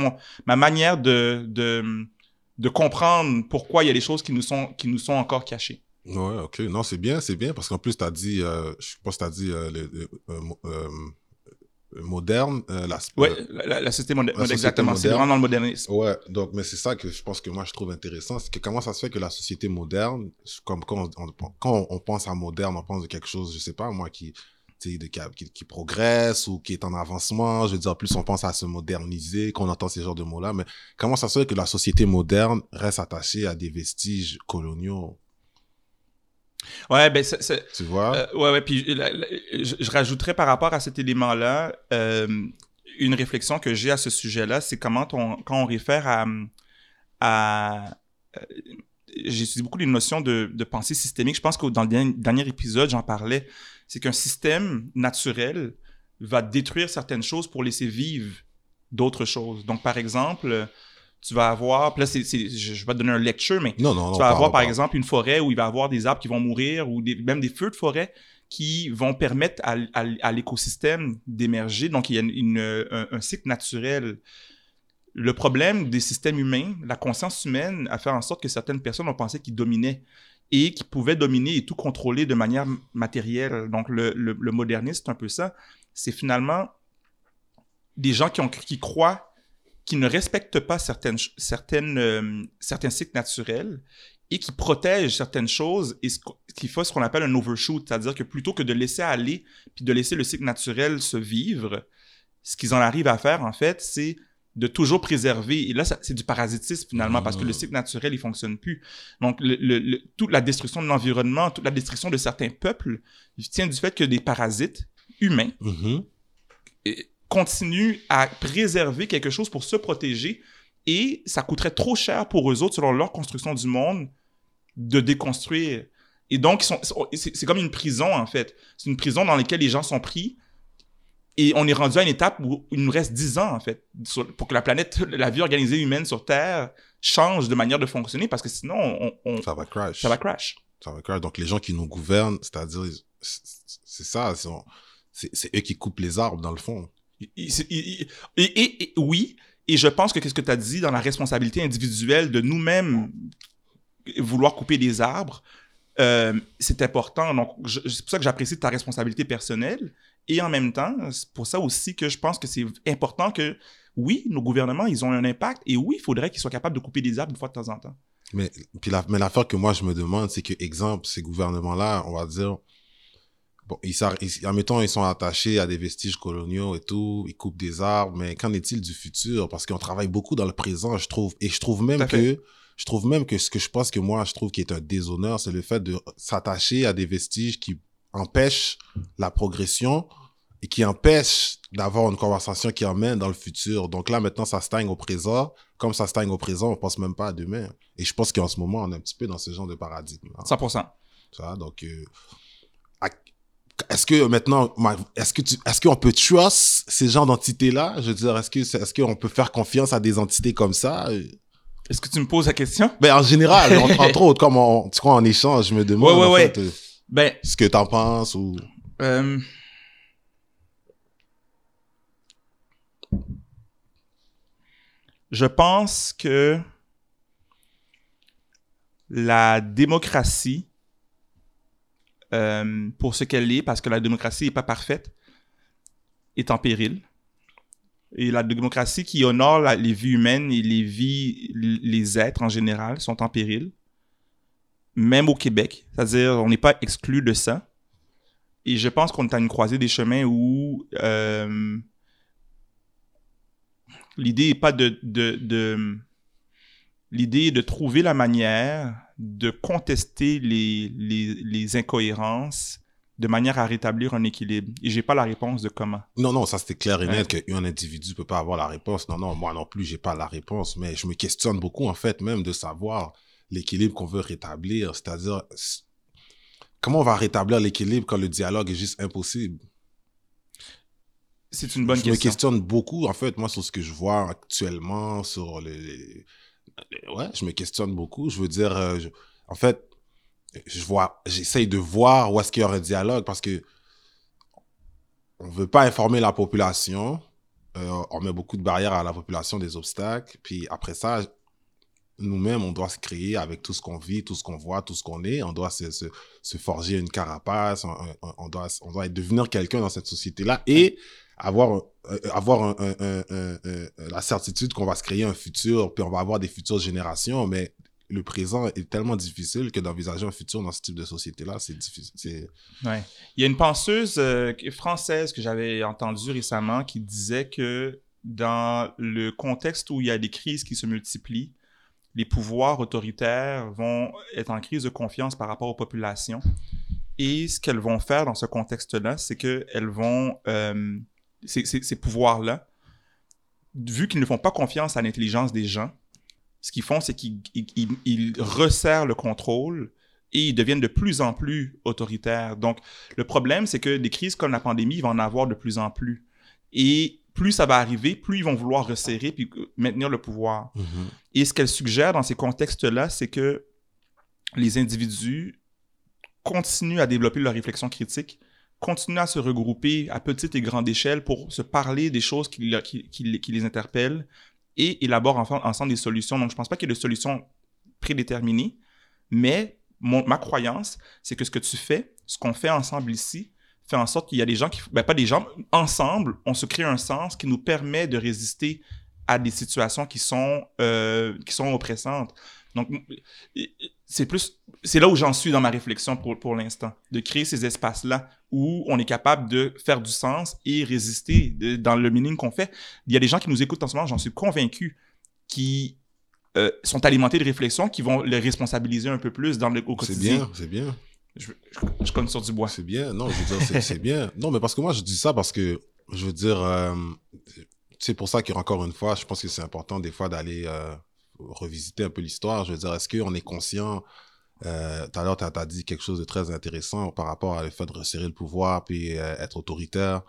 S1: ma manière de, de, comprendre pourquoi il y a des choses qui nous sont, qui nous sont encore cachées.
S2: Ouais, ok. Non, c'est bien, c'est bien, parce qu'en plus, tu as dit, euh, je pense que tu as dit euh, le- le- euh, euh, moderne, euh, la,
S1: Oui,
S2: euh,
S1: la, la- la société moderne,
S2: la société
S1: exactement. C'est vraiment dans le modernisme.
S2: Ouais, donc, mais c'est ça que je pense que moi je trouve intéressant, c'est que comment ça se fait que la société moderne, comme quand on, on- quand on pense à moderne, on pense de quelque chose, je sais pas, moi, qui, tu sais, de- qui, qui, qui progresse ou qui est en avancement, je veux dire, plus on pense à se moderniser, qu'on entend ces genres de mots-là, mais comment ça se fait que la société moderne reste attachée à des vestiges coloniaux,
S1: Ouais, ben,
S2: tu vois?
S1: Euh, ouais, ouais. Puis je, je rajouterais par rapport à cet élément-là euh, une réflexion que j'ai à ce sujet-là, c'est comment on, quand on réfère à. à euh, j'ai étudié beaucoup les notions de, de pensée systémique. Je pense que dans le dernier, dernier épisode, j'en parlais. C'est qu'un système naturel va détruire certaines choses pour laisser vivre d'autres choses. Donc, par exemple, tu vas avoir. puis Là, c'est, c'est- je je vais te donner un lecture, mais
S2: non, non, non.
S1: tu vas avoir, par exemple, une forêt où il va y avoir des arbres qui vont mourir ou des- même des feux de forêt qui vont permettre à, à- à l'écosystème d'émerger. Donc, il y a une- une- un, un cycle naturel. Le problème des systèmes humains, la conscience humaine a fait en sorte que certaines personnes ont pensé qu'ils dominaient et qu'ils pouvaient dominer et tout contrôler de manière matérielle. Donc, le, le, le modernisme, c'est un peu ça. C'est finalement des gens qui, ont, qui croient qui ne respectent pas certaines, certaines, euh, certains cycles naturels et qui protègent certaines choses et ce qu- qui fait ce qu'on appelle un overshoot, c'est-à-dire que plutôt que de laisser aller puis de laisser le cycle naturel se vivre, ce qu'ils en arrivent à faire, en fait, c'est de toujours préserver. Et là, c'est du parasitisme, finalement, parce que le
S2: Mhm.
S1: cycle naturel, il fonctionne plus. Donc, le- le- le- toute la destruction de l'environnement, toute la destruction de certains peuples, il tient du fait que des parasites humains
S2: Mhm.
S1: et continuent à préserver quelque chose pour se protéger et ça coûterait trop cher pour eux autres, selon leur construction du monde, de déconstruire. Et donc, c'est comme une prison, en fait. C'est une prison dans laquelle les gens sont pris et on est rendu à une étape où il nous reste 10 ans, en fait, sur- pour que la planète, la vie organisée humaine sur Terre change de manière de fonctionner parce que sinon, on, on-
S2: Ça va crash.
S1: ça va crash.
S2: Ça va crash. Donc, les gens qui nous gouvernent, c'est-à-dire, c'est ça, c'est eux qui coupent les arbres, dans le fond.
S1: Et, oui, et je pense que qu'est-ce que tu as dit dans la responsabilité individuelle de nous-mêmes vouloir couper des arbres, euh, c'est important. Donc, c'est pour ça que j'apprécie ta responsabilité personnelle. Et en même temps, c'est pour ça aussi que je pense que c'est important que, oui, nos gouvernements, ils ont un impact. Et oui, il faudrait qu'ils soient capables de couper des arbres une fois de temps en temps.
S2: Mais, puis la, mais l'affaire que moi, je me demande, c'est que, exemple, ces gouvernements-là, on va dire, bon, ils, ils- en mettant, ils sont attachés à des vestiges coloniaux et tout, ils coupent des arbres, mais qu'en est-il du futur? Parce qu'on travaille beaucoup dans le présent, je trouve. Et je trouve même
S1: fait.
S2: que, je trouve même que ce que je pense que moi, je trouve qui est un déshonneur, c'est le fait de s'attacher à des vestiges qui empêchent la progression et qui empêchent d'avoir une conversation qui emmène dans le futur. Donc là, maintenant, ça stagne au présent. Comme ça stagne au présent, on pense même pas à demain. Et je pense qu'en ce moment, on est un petit peu dans ce genre de paradigme.
S1: 100%.
S2: Ça, donc, euh, à- est-ce que maintenant, ma- est-ce que est-ce qu'on peut trust ces genres d'entités-là? Je veux dire, est-ce que, est-ce qu'on peut faire confiance à des entités comme ça?
S1: Est-ce que tu me poses la question?
S2: Ben, en général, en- entre autres, comme on, tu crois, en échange, je me demande,
S1: Ouais, ouais,
S2: en
S1: ouais.
S2: fait, euh,
S1: Ben,
S2: ce que t'en penses ou...
S1: Euh, Je pense que la démocratie, euh, pour ce qu'elle est, parce que la démocratie n'est pas parfaite, est en péril. Et la démocratie qui honore les vies humaines et les vies, les êtres en général sont en péril. Même au Québec. C'est-à-dire, on n'est pas exclu de ça. Et je pense qu'on est à une croisée des chemins où euh, l'idée n'est pas de, de- L'idée est de trouver la manière de contester les, les, les incohérences de manière à rétablir un équilibre. Et j'ai pas la réponse de comment.
S2: Non, non, ça c'était clair et
S1: Ouais.
S2: net qu'un individu peut pas avoir la réponse. Non, non, moi non plus, j'ai pas la réponse, mais je me questionne beaucoup, en fait, même de savoir l'équilibre qu'on veut rétablir. C'est-à-dire, comment on va rétablir l'équilibre quand le dialogue est juste impossible?
S1: C'est une bonne
S2: je me
S1: question.
S2: questionne beaucoup, en fait, moi, sur ce que je vois actuellement, sur les... Ouais, je me questionne beaucoup. Je veux dire, euh, en fait, je vois, j'essaye de voir où est-ce qu'il y aura un dialogue parce que on veut pas informer la population. Euh, on met beaucoup de barrières à la population, des obstacles. Puis après ça, nous-mêmes, on doit se créer avec tout ce qu'on vit, tout ce qu'on voit, tout ce qu'on est. On doit se, se, forger une carapace. On, on- on doit, on doit devenir quelqu'un dans cette société-là et avoir, euh, avoir la certitude qu'on va se créer un futur, puis on va avoir des futures générations. Mais le présent est tellement difficile que d'envisager un futur dans ce type de société-là, c'est difficile.
S1: Ouais. Il y a une penseuse euh, française que j'avais entendue récemment qui disait que dans le contexte où il y a des crises qui se multiplient, les pouvoirs autoritaires vont être en crise de confiance par rapport aux populations. Et ce qu'elles vont faire dans ce contexte-là, c'est qu'elles vont, euh, ces, ces- ces pouvoirs-là, vu qu'ils ne font pas confiance à l'intelligence des gens, ce qu'ils font, c'est qu'ils ils- ils- ils resserrent le contrôle et ils deviennent de plus en plus autoritaires. Donc, le problème, c'est que des crises comme la pandémie, il va en avoir de plus en plus. Et plus ça va arriver, plus ils vont vouloir resserrer puis maintenir le pouvoir. Et ce qu'elle suggère dans ces contextes-là, c'est que les individus continuent à développer leur réflexion critique, continuent à se regrouper à petite et grande échelle pour se parler des choses qui, le- qui- qui les- interpellent et élaborent ensemble des solutions. Donc, je ne pense pas qu'il y ait de solution prédéterminée, mais mon- ma croyance, c'est que ce que tu fais, ce qu'on fait ensemble ici, fait en sorte qu'il y a des gens qui, ben pas des gens, ensemble, on se crée un sens qui nous permet de résister à des situations qui sont, euh, qui sont oppressantes. Donc, c'est plus, c'est là où j'en suis dans ma réflexion pour, pour l'instant, de créer ces espaces-là où on est capable de faire du sens et résister de- dans le meaning qu'on fait. Il y a des gens qui nous écoutent en ce moment, j'en suis convaincu, qui euh, sont alimentés de réflexions qui vont les responsabiliser un peu plus dans le, au
S2: C'est
S1: quotidien.
S2: bien, c'est bien.
S1: Je, je, je cogne sur du bois.
S2: C'est bien. Non, je veux dire, c'est- c'est bien. Non, mais parce que moi, je dis ça parce que, je veux dire, euh, c'est pour ça qu'encore une fois, je pense que c'est important des fois d'aller euh, revisiter un peu l'histoire. Je veux dire, est-ce qu'on est conscient euh, Tout à l'heure, tu as, dit quelque chose de très intéressant par rapport à le fait de resserrer le pouvoir puis euh, être autoritaire.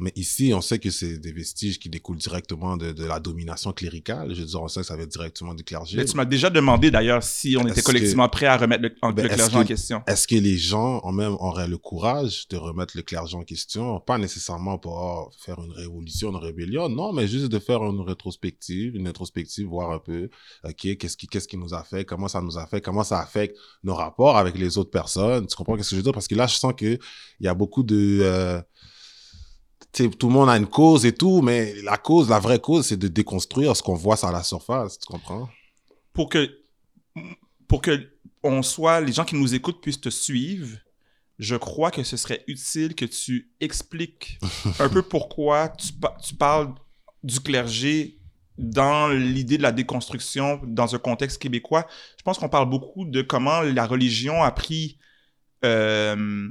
S2: Mais ici, on sait que c'est des vestiges qui découlent directement de, de la domination cléricale. Je veux dire, on sait que ça vient directement du clergé.
S1: Mais tu m'as déjà demandé d'ailleurs si on était collectivement prêt à remettre le, en-
S2: Ben,
S1: le clergé
S2: que-
S1: en question?
S2: Est-ce que les gens ont même auraient le courage de remettre le clergé en question? Pas nécessairement pour oh, faire une révolution, une rébellion, non, mais juste de faire une rétrospective, une rétrospective, voir un peu, ok, qu'est-ce qui, qu'est-ce qui nous a fait, comment ça nous a fait, comment ça affecte nos rapports avec les autres personnes. Tu comprends ce que je veux dire? Parce que là, je sens que il y a beaucoup de euh, tout le monde a une cause et tout, mais la cause, la vraie cause, c'est de déconstruire ce qu'on voit sur la surface. Tu comprends?
S1: Pour que, pour que on soit, les gens qui nous écoutent puissent te suivre, je crois que ce serait utile que tu expliques un peu pourquoi tu, pa- tu parles du clergé dans l'idée de la déconstruction dans un contexte québécois. Je pense qu'on parle beaucoup de comment la religion a pris euh,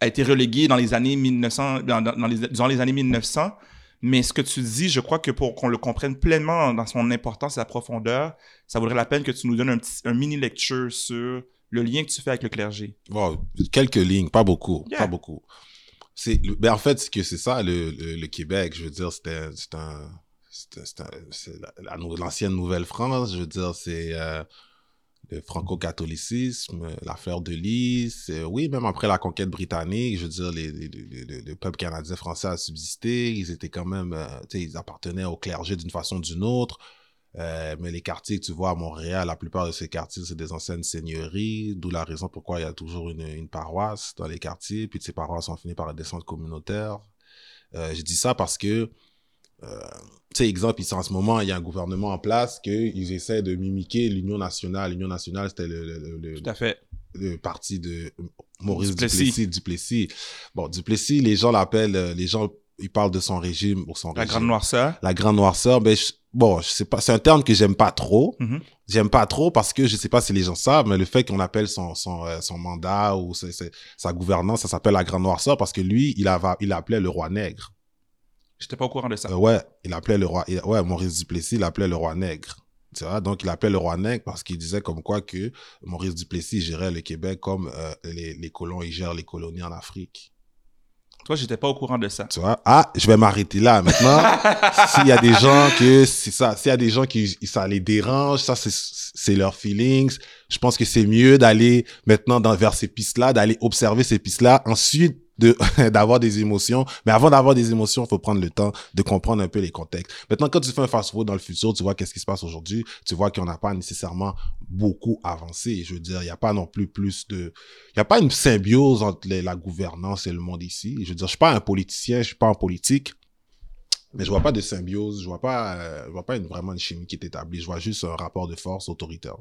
S1: a été reléguée dans les années 1900 dans, dans- dans les, les années 1900 mais ce que tu dis je crois que pour qu'on le comprenne pleinement dans son importance et sa profondeur ça vaudrait la peine que tu nous donnes un, petit, un mini lecture sur le lien que tu fais avec le clergé
S2: Bon, quelques lignes, pas beaucoup,
S1: Yeah.
S2: pas beaucoup. C'est, ben en fait, c'est que c'est ça le, le, le Québec. Je veux dire, c'était, l'ancienne Nouvelle-France. Je veux dire, c'est euh, le franco-catholicisme, la fleur de lys. euh, oui, même après la conquête britannique, je veux dire, les, les- les- le peuple canadien français a subsisté. Ils étaient quand même, euh, tu sais, ils appartenaient au clergé d'une façon ou d'une autre. Euh, mais les quartiers que tu vois à Montréal, la plupart de ces quartiers, c'est des anciennes seigneuries, d'où la raison pourquoi il y a toujours une, une paroisse dans les quartiers, puis ces paroisses ont fini par être des centres communautaires. Euh, je dis ça parce que, euh, tu sais, exemple, ici en ce moment, il y a un gouvernement en place qu'ils essaient de mimiquer l'Union nationale. L'Union nationale, c'était le, le- le-
S1: tout à fait
S2: le parti de Maurice
S1: Duplessis.
S2: Duplessis. Duplessis. Bon, Duplessis, les gens l'appellent, euh, les gens, ils parlent de son régime ou son
S1: la
S2: régime.
S1: grande noirceur
S2: La grande noirceur, ben, je- bon, je sais pas, c'est un terme que j'aime pas trop.
S1: Mhm.
S2: J'aime pas trop parce que je sais pas si les gens savent, mais le fait qu'on appelle son, son, euh, son mandat ou sa gouvernance, ça s'appelle la grande noirceur parce que lui, il, avait, il appelait le roi nègre.
S1: J'étais pas au courant de ça
S2: Euh, ouais, il appelait le roi, il- ouais, Maurice Duplessis, il appelait le roi nègre. Tu vois, donc il appelait le roi nègre parce qu'il disait comme quoi que Maurice Duplessis gérait le Québec comme euh, les, les colons, ils gèrent les colonies en Afrique.
S1: toi j'étais pas au courant de ça
S2: Tu vois, ah, je vais m'arrêter là maintenant. S'il y a des gens que c'est ça, s'il y a des gens qui ça les dérange, ça c'est c'est leurs feelings. Je pense que c'est mieux d'aller maintenant dans vers ces pistes-là, d'aller observer ces pistes-là, ensuite d'avoir des émotions. Mais avant d'avoir des émotions, il faut prendre le temps de comprendre un peu les contextes. Maintenant, quand tu fais un fast-forward dans le futur, tu vois qu'est-ce qui se passe aujourd'hui. Tu vois qu'on n'a pas nécessairement beaucoup avancé. Je veux dire, il n'y a pas non plus plus de, il n'y a pas une symbiose entre la gouvernance et le monde ici. Je veux dire, je suis pas un politicien, je suis pas en politique. Mais je vois pas de symbiose, je vois pas, euh, je vois pas vraiment une chimie qui est établie. Je vois juste un rapport de force autoritaire.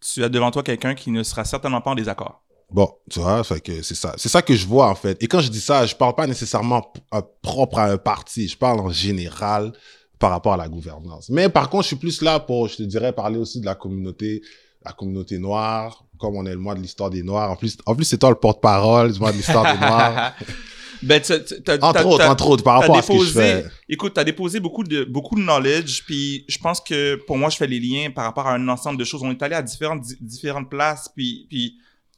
S1: tu as devant toi quelqu'un qui ne sera certainement pas en désaccord
S2: Bon, tu vois, fait que c'est ça. C'est ça que je vois, en fait. Et quand je dis ça, je parle pas nécessairement p- euh, propre à un parti. Je parle en général par rapport à la gouvernance. Mais par contre, je suis plus là pour, je te dirais, parler aussi de la communauté, la communauté noire, comme on est le mois de l'histoire des Noirs. En plus, en plus, c'est toi le porte-parole du mois de l'histoire des Noirs.
S1: ben,
S2: Entre autres,
S1: t'as-
S2: entre autres, par rapport à ce que je fais.
S1: Écoute, tu as déposé beaucoup de, beaucoup de knowledge, puis je pense que pour moi, je fais les liens par rapport à un ensemble de choses. On est allé à différentes, di- différentes places, puis, puis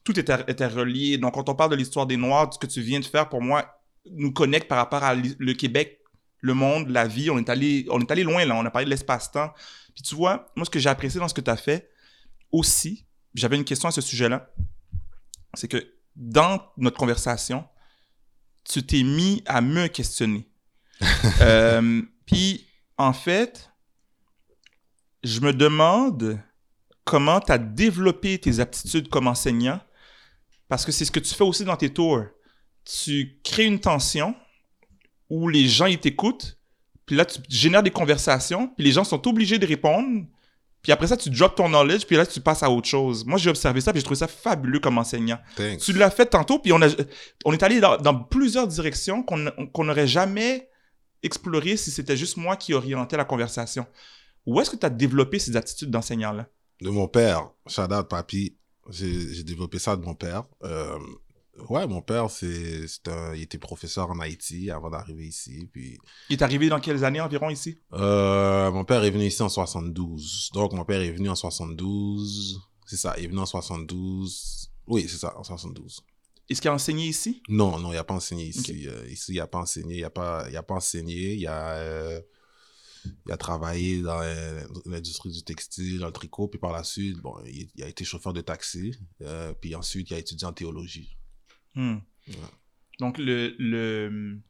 S1: tout était, était relié. Donc, quand on parle de l'histoire des Noirs, ce que tu viens de faire, pour moi, nous connecte par rapport à le Québec, le monde, la vie. On est allé, on est allé loin, là. On a parlé de l'espace-temps. Puis tu vois, moi, ce que j'ai apprécié dans ce que tu as fait aussi, j'avais une question à ce sujet-là, c'est que dans notre conversation, tu t'es mis à me questionner. Euh, Puis, en fait, je me demande comment tu as développé tes aptitudes comme enseignant, parce que c'est ce que tu fais aussi dans tes tours. Tu crées une tension où les gens, ils t'écoutent, puis là, tu génères des conversations, puis les gens sont obligés de répondre, puis après ça, tu drops ton knowledge, puis là, tu passes à autre chose. Moi, j'ai observé ça, puis j'ai trouvé ça fabuleux comme enseignant.
S2: Thanks.
S1: Tu l'as fait tantôt, puis on, a, on est allé dans, dans plusieurs directions qu'on n'aurait jamais explorées si c'était juste moi qui orientais la conversation. Où est-ce que tu as développé ces attitudes d'enseignant-là?
S2: de mon père. Shout out, papy. J'ai développé ça de mon père. Euh, ouais, mon père, c'est, il était professeur en Haïti avant d'arriver ici. Puis,
S1: Il est arrivé dans quelles années environ ici?
S2: euh, mon père est venu ici en 72. Donc, mon père est venu en 72. C'est ça, il est venu en 72. Oui, c'est ça, en 72.
S1: Est-ce qu'il a enseigné ici?
S2: Non, non, il n'a pas enseigné ici. Euh, ici, il n'a pas enseigné. Il n'a pas, il a pas enseigné. Il a, euh, il a travaillé dans l'industrie du textile, dans le tricot. Puis par la suite, bon, il, il a été chauffeur de taxi. Euh, puis ensuite, il a étudié en théologie.
S1: Hmm.
S2: Ouais.
S1: Donc, le. le...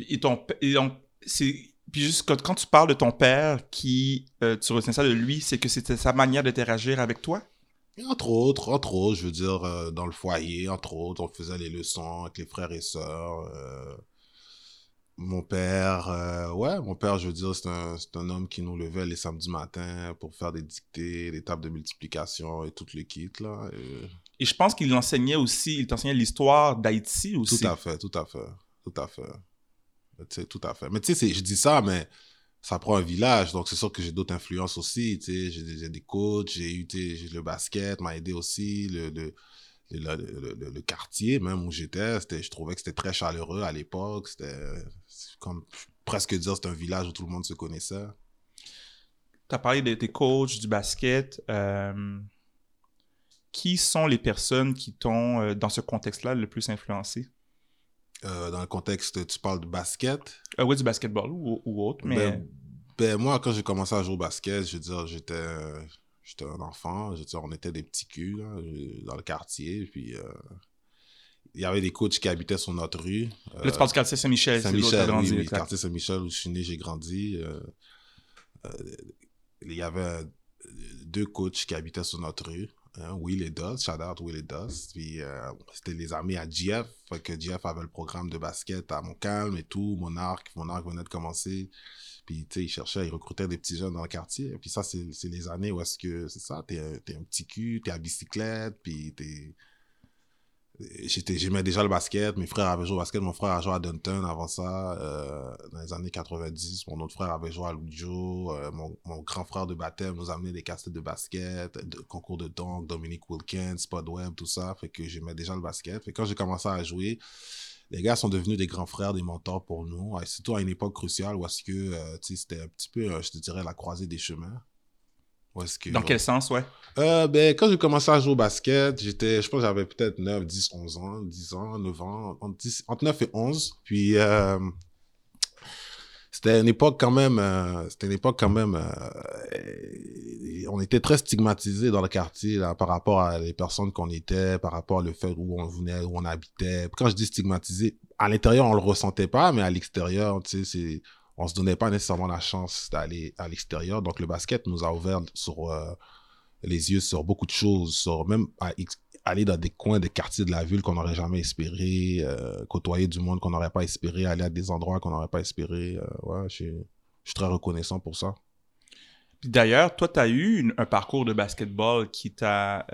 S1: Et ton. et donc, c'est... Puis juste quand, quand tu parles de ton père, qui euh, tu retiens ça de lui, c'est que c'était sa manière d'interagir avec toi?
S2: Entre autres, entre autres, je veux dire, euh, dans le foyer, entre autres, on faisait les leçons avec les frères et sœurs. euh, mon père, euh, ouais, mon père, je veux dire, c'est un, un homme qui nous levait les samedis matins pour faire des dictées, des tables de multiplication et tout le kit, là.
S1: Et je pense qu'il enseignait aussi, il t'enseignait l'histoire d'Haïti aussi.
S2: Tout à fait, tout à fait, tout à fait. Tu sais, tout à fait. Mais tu sais, je dis ça, mais ça prend un village, donc c'est sûr que j'ai d'autres influences aussi, tu sais, j'ai des, des coachs, j'ai eu, tu sais, le basket m'a aidé aussi, le, le, le, le, le quartier même où j'étais, je trouvais que c'était très chaleureux à l'époque, c'était comme presque dire c'est un village où tout le monde se connaissait.
S1: Tu as parlé de tes coachs, du basket. Euh, qui sont les personnes qui t'ont, euh, dans ce contexte-là, le plus influencé?
S2: Euh, dans le contexte, tu parles de basket?
S1: Euh, oui, du basketball ou, autre, mais...
S2: Ben, ben, moi, quand j'ai commencé à jouer au basket, je veux dire, j'étais, j'étais un enfant, je on était des petits culs, là, dans le quartier, puis... il y avait des coachs qui habitaient sur notre rue.
S1: Là, tu parles du quartier Saint-Michel.
S2: Saint-Michel, oui, oui, quartier Saint-Michel où je suis né, j'ai grandi. il y avait deux coachs qui habitaient sur notre rue. Hein, Will et Dust, shout out Will et Dust. Puis euh, c'était les amis à GF, fait que GF avait le programme de basket à Montcalm et tout, Monarque, Monarque venait de commencer. Puis tu sais, il cherchait, il recrutait des petits jeunes dans le quartier. Puis ça, c'est les années où est-ce que, c'est ça, t'es es un petit cul, t'es à bicyclette, puis t'es j'aimais déjà le basket. Mes frères avaient joué au basket. Mon frère a joué à Dunton avant ça, euh, dans les années 90. Mon autre frère avait joué à Lujo. Euh, mon, grand frère de baptême nous a amené des cassettes de basket, de concours de dunk, Dominique Wilkins, Web, tout ça. Fait que j'aimais déjà le basket. Fait que quand j'ai commencé à jouer, les gars sont devenus des grands frères, des mentors pour nous. surtout à une époque cruciale où est-ce que, euh, c'était un petit peu, je te dirais, la croisée des chemins.
S1: Dans quel sens, ouais?
S2: Euh, ben, quand j'ai commencé à jouer au basket, j'étais, je pense que j'avais peut-être 9, 10, 11 ans, 10 ans, 9 ans, entre, 10, entre 9 et 11. Puis, euh, c'était une époque quand même, euh, c'était une époque quand même, euh, on était très stigmatisés dans le quartier là, par rapport à les personnes qu'on était, par rapport au fait où on venait, où on habitait. Quand je dis stigmatisé, à l'intérieur, on le ressentait pas, mais à l'extérieur, tu sais, on se donnait pas nécessairement la chance d'aller à l'extérieur. Donc le basket nous a ouvert sur euh, les yeux sur beaucoup de choses, sur même aller dans des coins des quartiers de la ville qu'on n'aurait jamais espéré, euh, côtoyer du monde qu'on n'aurait pas espéré, aller à des endroits qu'on n'aurait pas espéré. Euh, je suis très reconnaissant pour ça.
S1: D'ailleurs, toi, tu as eu un parcours de basketball qui t'a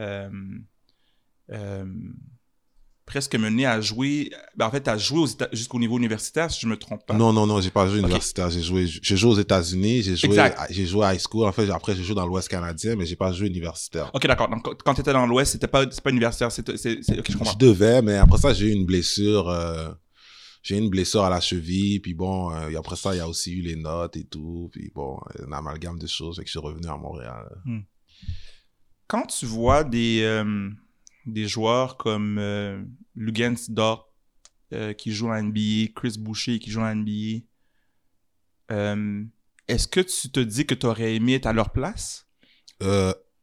S1: presque mené à jouer, ben en fait, à jouer jusqu'au niveau universitaire, si je me trompe pas.
S2: Non, non, non, j'ai pas joué universitaire. J'ai joué, j'ai joué aux États-Unis, j'ai joué, j'ai joué à high school. En fait, après, j'ai joué dans l'Ouest canadien, mais j'ai pas joué universitaire.
S1: Ok, d'accord. Donc, quand tu étais dans l'Ouest, c'était pas, pas universitaire, c'est, c'est, ok, je comprends.
S2: Je devais, mais après ça, j'ai eu une blessure, euh, j'ai eu une blessure à la cheville, puis bon, euh, après ça, il y a aussi eu les notes et tout, puis bon, un amalgame de choses, et que je suis revenu à Montréal. Hmm.
S1: Quand tu vois des, euh, des joueurs comme euh, Lugens Dort euh, qui joue en NBA, Chris Boucher qui joue en NBA. Euh, est-ce que tu te dis que tu aurais aimé être à leur place?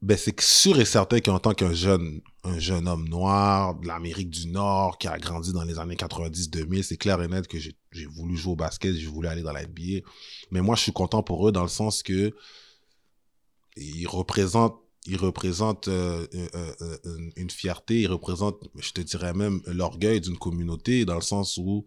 S2: Ben c'est sûr et certain qu'en tant qu'un jeune, un jeune homme noir de l'Amérique du Nord qui a grandi dans les années 90-2000, c'est clair et net que j'ai voulu jouer au basket, j'ai voulu aller dans la NBA. Mais moi, je suis content pour eux dans le sens que ils représentent il représente euh, euh, euh, une fierté, il représente, je te dirais même, l'orgueil d'une communauté, dans le sens où,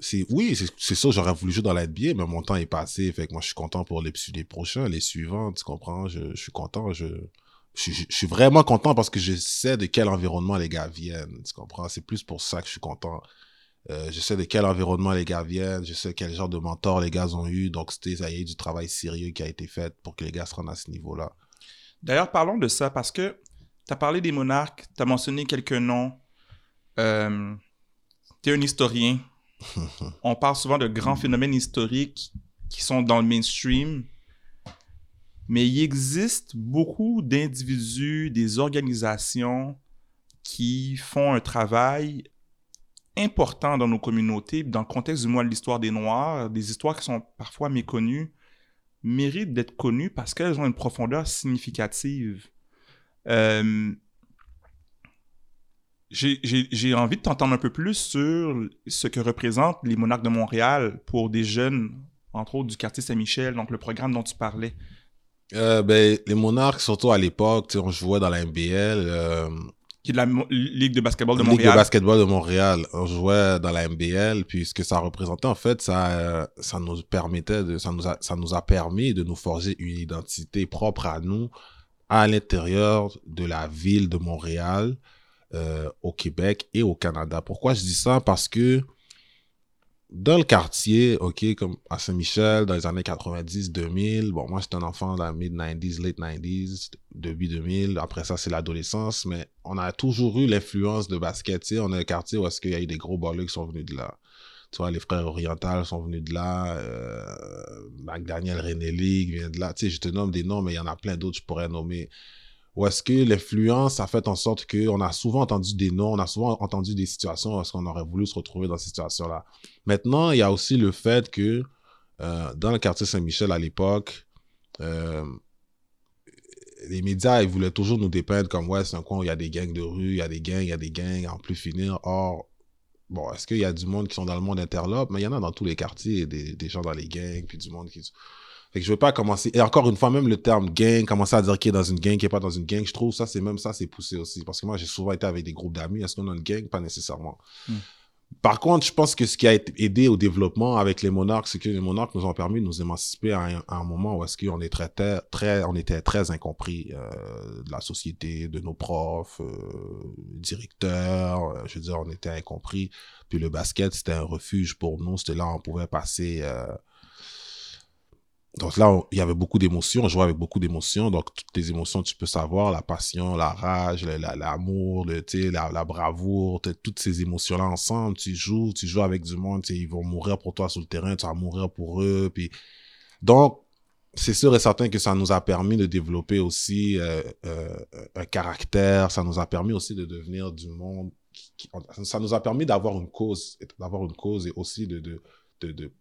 S2: c'est oui, c'est sûr, j'aurais voulu jouer dans la NBA, mais mon temps est passé, fait que moi, je suis content pour les, prochains, les suivants, tu comprends, je, je suis content, je, je, je, suis vraiment content parce que je sais de quel environnement les gars viennent, tu comprends, c'est plus pour ça que je suis content. Euh, je sais de quel environnement les gars viennent, je sais quel genre de mentor les gars ont eu. Donc, c'était, ça y est, du travail sérieux qui a été fait pour que les gars se rendent à ce niveau-là.
S1: D'ailleurs, parlons de ça parce que tu as parlé des monarques, tu as mentionné quelques noms. Euh, tu es un historien. On parle souvent de grands phénomènes historiques qui sont dans le mainstream. Mais il existe beaucoup d'individus, des organisations qui font un travail important dans nos communautés, dans le contexte du mois de l'histoire des Noirs, des histoires qui sont parfois méconnues, méritent d'être connues parce qu'elles ont une profondeur significative. Euh, j'ai envie de t'entendre un peu plus sur ce que représentent les monarques de Montréal pour des jeunes, entre autres du quartier Saint-Michel, donc le programme dont tu parlais.
S2: Euh, ben, les monarques, surtout à l'époque, on jouait dans la MBL. Euh,
S1: qui est de la Ligue de basketball de Montréal.
S2: Ligue de basketball de Montréal. On jouait dans la MBL, puis ce que ça représentait, en fait, ça, ça nous permettait de, ça nous a, ça nous a permis de nous forger une identité propre à nous à l'intérieur de la ville de Montréal, euh, au Québec et au Canada. Pourquoi je dis ça? Parce que dans le quartier, OK, comme à Saint-Michel, dans les années 90, 2000, bon, moi, j'étais un enfant dans les mid-90s, late 90s, début 2000. Après ça, c'est l'adolescence, mais on a toujours eu l'influence de basket. Tu sais, on a un quartier où est-ce qu'il y a eu des gros balleux qui sont venus de là. Tu vois, les frères orientales sont venus de là. Euh, McDaniel Renelli vient de là. Tu sais, je te nomme des noms, mais il y en a plein d'autres que je pourrais nommer. Ou est-ce que l'influence a fait en sorte qu'on a souvent entendu des noms, on a souvent entendu des situations où est-ce qu'on aurait voulu se retrouver dans ces situations-là? Maintenant, il y a aussi le fait que euh, dans le quartier Saint-Michel à l'époque, euh, les médias, voulaient toujours nous dépeindre comme, ouais, c'est un coin où il y a des gangs de rue, il y a des gangs, il y a des gangs, en plus finir. Or, bon, est-ce qu'il y a du monde qui sont dans le monde interlope? Mais il y en a dans tous les quartiers, des, des gens dans les gangs, puis du monde qui... Fait que je veux pas commencer. Et encore une fois, même le terme gang, commencer à dire qu'il est dans une gang, qu'il est pas dans une gang, je trouve ça, c'est même ça, c'est poussé aussi. Parce que moi, j'ai souvent été avec des groupes d'amis. Est-ce qu'on a une gang? Pas nécessairement. Hmm. Par contre, je pense que ce qui a aidé au développement avec les monarques, c'est que les monarques nous ont permis de nous émanciper à un, moment où est-ce qu'on est très, très, on était très incompris euh, de la société, de nos profs, euh, directeurs. Euh, je veux dire, on était incompris. Puis le basket, c'était un refuge pour nous. C'était là où on pouvait passer euh, donc là, il y avait beaucoup d'émotions, on jouait avec beaucoup d'émotions. Donc, toutes les émotions, tu peux savoir, la passion, la rage, l'amour, la, bravoure, toutes ces émotions-là ensemble, tu joues, tu joues avec du monde, ils vont mourir pour toi sur le terrain, tu vas mourir pour eux. Puis... Donc, c'est sûr et certain que ça nous a permis de développer aussi euh, euh, un caractère, ça nous a permis aussi de devenir du monde, ça nous a permis d'avoir une cause, d'avoir une cause et aussi de, de, de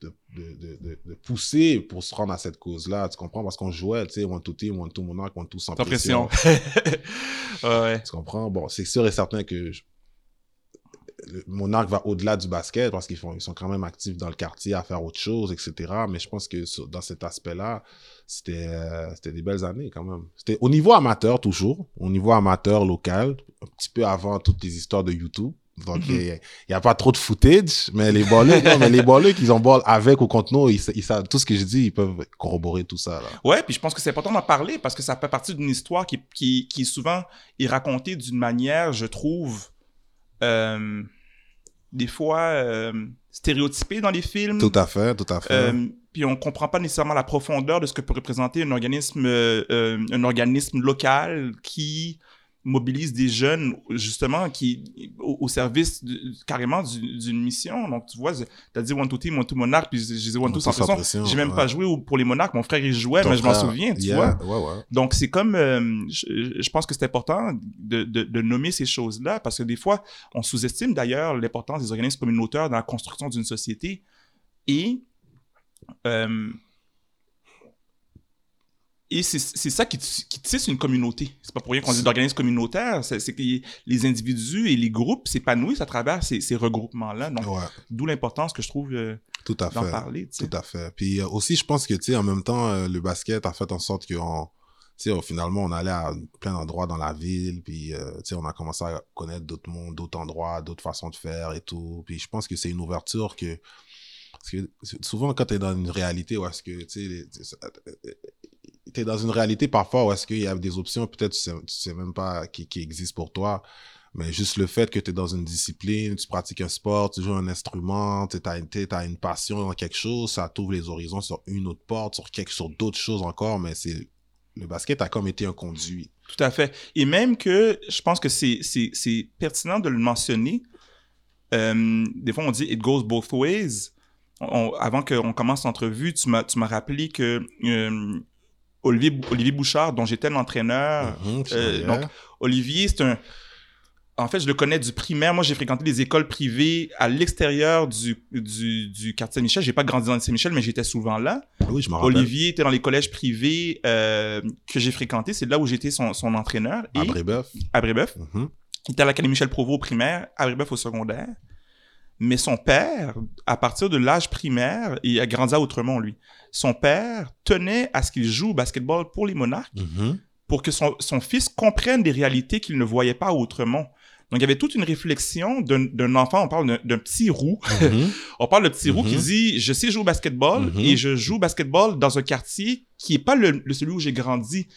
S2: de, de, de, pousser pour se rendre à cette cause-là. Tu comprends? Parce qu'on jouait, tu sais, one to team, one to monarch, one to sans pression. ouais. Tu comprends? Bon, c'est sûr et certain que le monarque va au-delà du basket parce qu'ils ils sont quand même actifs dans le quartier à faire autre chose, etc. Mais je pense que dans cet aspect-là, c'était, euh, c'était des belles années quand même. C'était au niveau amateur toujours, au niveau amateur local, un petit peu avant toutes les histoires de YouTube. Donc, il n'y a, pas trop de footage, mais les balleux, non, mais les balleux qu'ils ont ball avec ou contre nous, ils, savent tout ce que je dis, ils peuvent corroborer tout ça. Là.
S1: Ouais, puis je pense que c'est important d'en parler parce que ça fait partie d'une histoire qui, qui, qui souvent est racontée d'une manière, je trouve, euh, des fois euh, stéréotypée dans les films.
S2: Tout à fait, tout à fait. Euh,
S1: puis on comprend pas nécessairement la profondeur de ce que peut représenter un organisme, un organisme local qui mobilise des jeunes, justement, qui, au, service carrément d'une mission. Donc, tu vois, tu as dit One to Team, One to Monarch, puis j'ai dit One to sans pression. J'ai même pas joué pour les Monarques. Mon frère, il jouait, mais je m'en souviens, tu vois. Donc, c'est comme, euh, je, pense que c'est important de, de, nommer ces choses-là, parce que des fois, on sous-estime d'ailleurs l'importance des organismes communautaires dans la construction d'une société. Et euh, et c'est ça qui, qui tisse une communauté. C'est pas pour rien qu'on dit d'organismes communautaires. C'est que les individus et les groupes s'épanouissent à travers ces, ces regroupements-là. Donc, d'où l'importance que je trouve euh, d'en parler.
S2: Tout à fait. Puis euh, aussi, je pense que, tu sais, en même temps, euh, le basket a fait en sorte que tu sais, finalement, on allait à plein d'endroits dans la ville, puis, tu sais, on a commencé à connaître d'autres mondes, d'autres endroits, d'autres façons de faire et tout. Puis je pense que c'est une ouverture que... Parce que souvent, quand tu es dans une réalité où est-ce que, tu sais, tu es dans une réalité parfois où est-ce qu'il y a des options, peut-être tu sais, sais même pas qui, qui existent pour toi. Mais juste le fait que tu es dans une discipline, tu pratiques un sport, tu joues un instrument, tu as, une passion dans quelque chose, ça t'ouvre les horizons sur une autre porte, sur, sur d'autres choses encore, mais c'est le basket a comme été un conduit.
S1: Tout à fait. Et même que je pense que c'est pertinent de le mentionner. Euh, des fois, on dit it goes both ways. avant qu'on commence l'entrevue, tu m'as rappelé que euh, Olivier, Olivier Bouchard, dont j'étais l'entraîneur. Mhm, euh, donc, Olivier, c'est un. En fait, je le connais du primaire. Moi, j'ai fréquenté des écoles privées à l'extérieur du, du, du quartier Saint-Michel. J'ai pas grandi dans Saint-Michel, mais j'étais souvent là.
S2: Ah oui, je
S1: Olivier était dans les collèges privés euh, que j'ai fréquentés. C'est là où j'étais son, son entraîneur.
S2: à Brébeuf.
S1: À Brébeuf. Mhm. Il était à l'Académie Michel Provost au primaire, à Brébeuf au secondaire. Mais son père, à partir de l'âge primaire, il a grandi à Outremont, lui. Son père tenait à ce qu'il joue au basketball pour les Monarques, mm-hmm. pour que son, fils comprenne des réalités qu'il ne voyait pas à Outremont. Donc, il y avait toute une réflexion d'un enfant, on parle d'un petit roux. Mm-hmm. on parle de petit roux qui mm-hmm. dit, je sais jouer au basketball et je joue au basketball dans un quartier qui n'est pas le, celui où j'ai grandi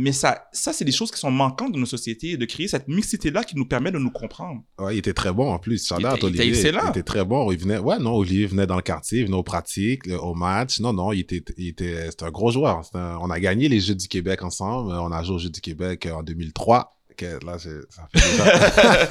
S1: Mais ça, ça c'est des choses qui sont manquantes de nos sociétés, de créer cette mixité-là qui nous permet de nous comprendre.
S2: Ouais, il était très bon en plus.
S1: Il était- il était
S2: Olivier.
S1: excellent.
S2: Il était très bon. Il venait, ouais, non, Olivier venait dans le quartier, il venait aux pratiques, au match. Non, non, il était, il était, c'était un gros joueur. Un- on a gagné les Jeux du Québec ensemble. On a joué aux Jeux du Québec en 2003. Que là, ça fait déjà.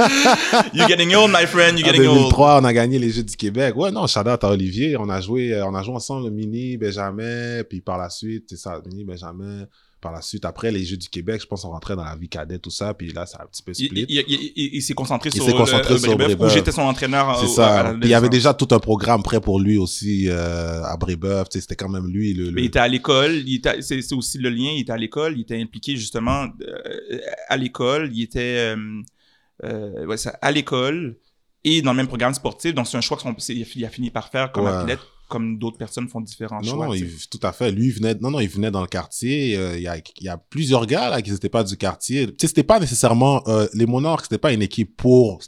S1: You're getting old, my friend, you're getting old.
S2: 2003, on a gagné les Jeux du Québec. Ouais, non, shout out à Olivier. On a joué, euh, on a joué ensemble le mini Benjamin, puis par la suite, c'est ça, mini Benjamin. Par la suite, après les Jeux du Québec, je pense qu'on rentrait dans la vie cadette, tout ça, puis là, ça a un petit peu split.
S1: il- il- il- il s'est concentré
S2: Il
S1: sur
S2: s'est concentré
S1: le,
S2: sur
S1: où j'étais son entraîneur.
S2: C'est
S1: au-
S2: ça. il y avait déjà tout un programme prêt pour lui aussi euh, à Brébeuf. C'était quand même lui le.
S1: il était à l'école, il était- c'est aussi le lien, il était à l'école, il était impliqué justement euh, à l'école, il était euh, euh, ouais, ça, à l'école et dans le même programme sportif. Donc c'est un choix qu'il a fini par faire comme
S2: Ouais.
S1: athlète, comme d'autres personnes font différents
S2: Non,
S1: choix.
S2: non, il- tout à fait. Lui, il venait, non, non, il venait dans le quartier. euh, Il y, a, il y a plusieurs gars là qui n'étaient pas du quartier. Tu sais, c'était pas nécessairement euh, les Monarques, c'était pas une équipe pour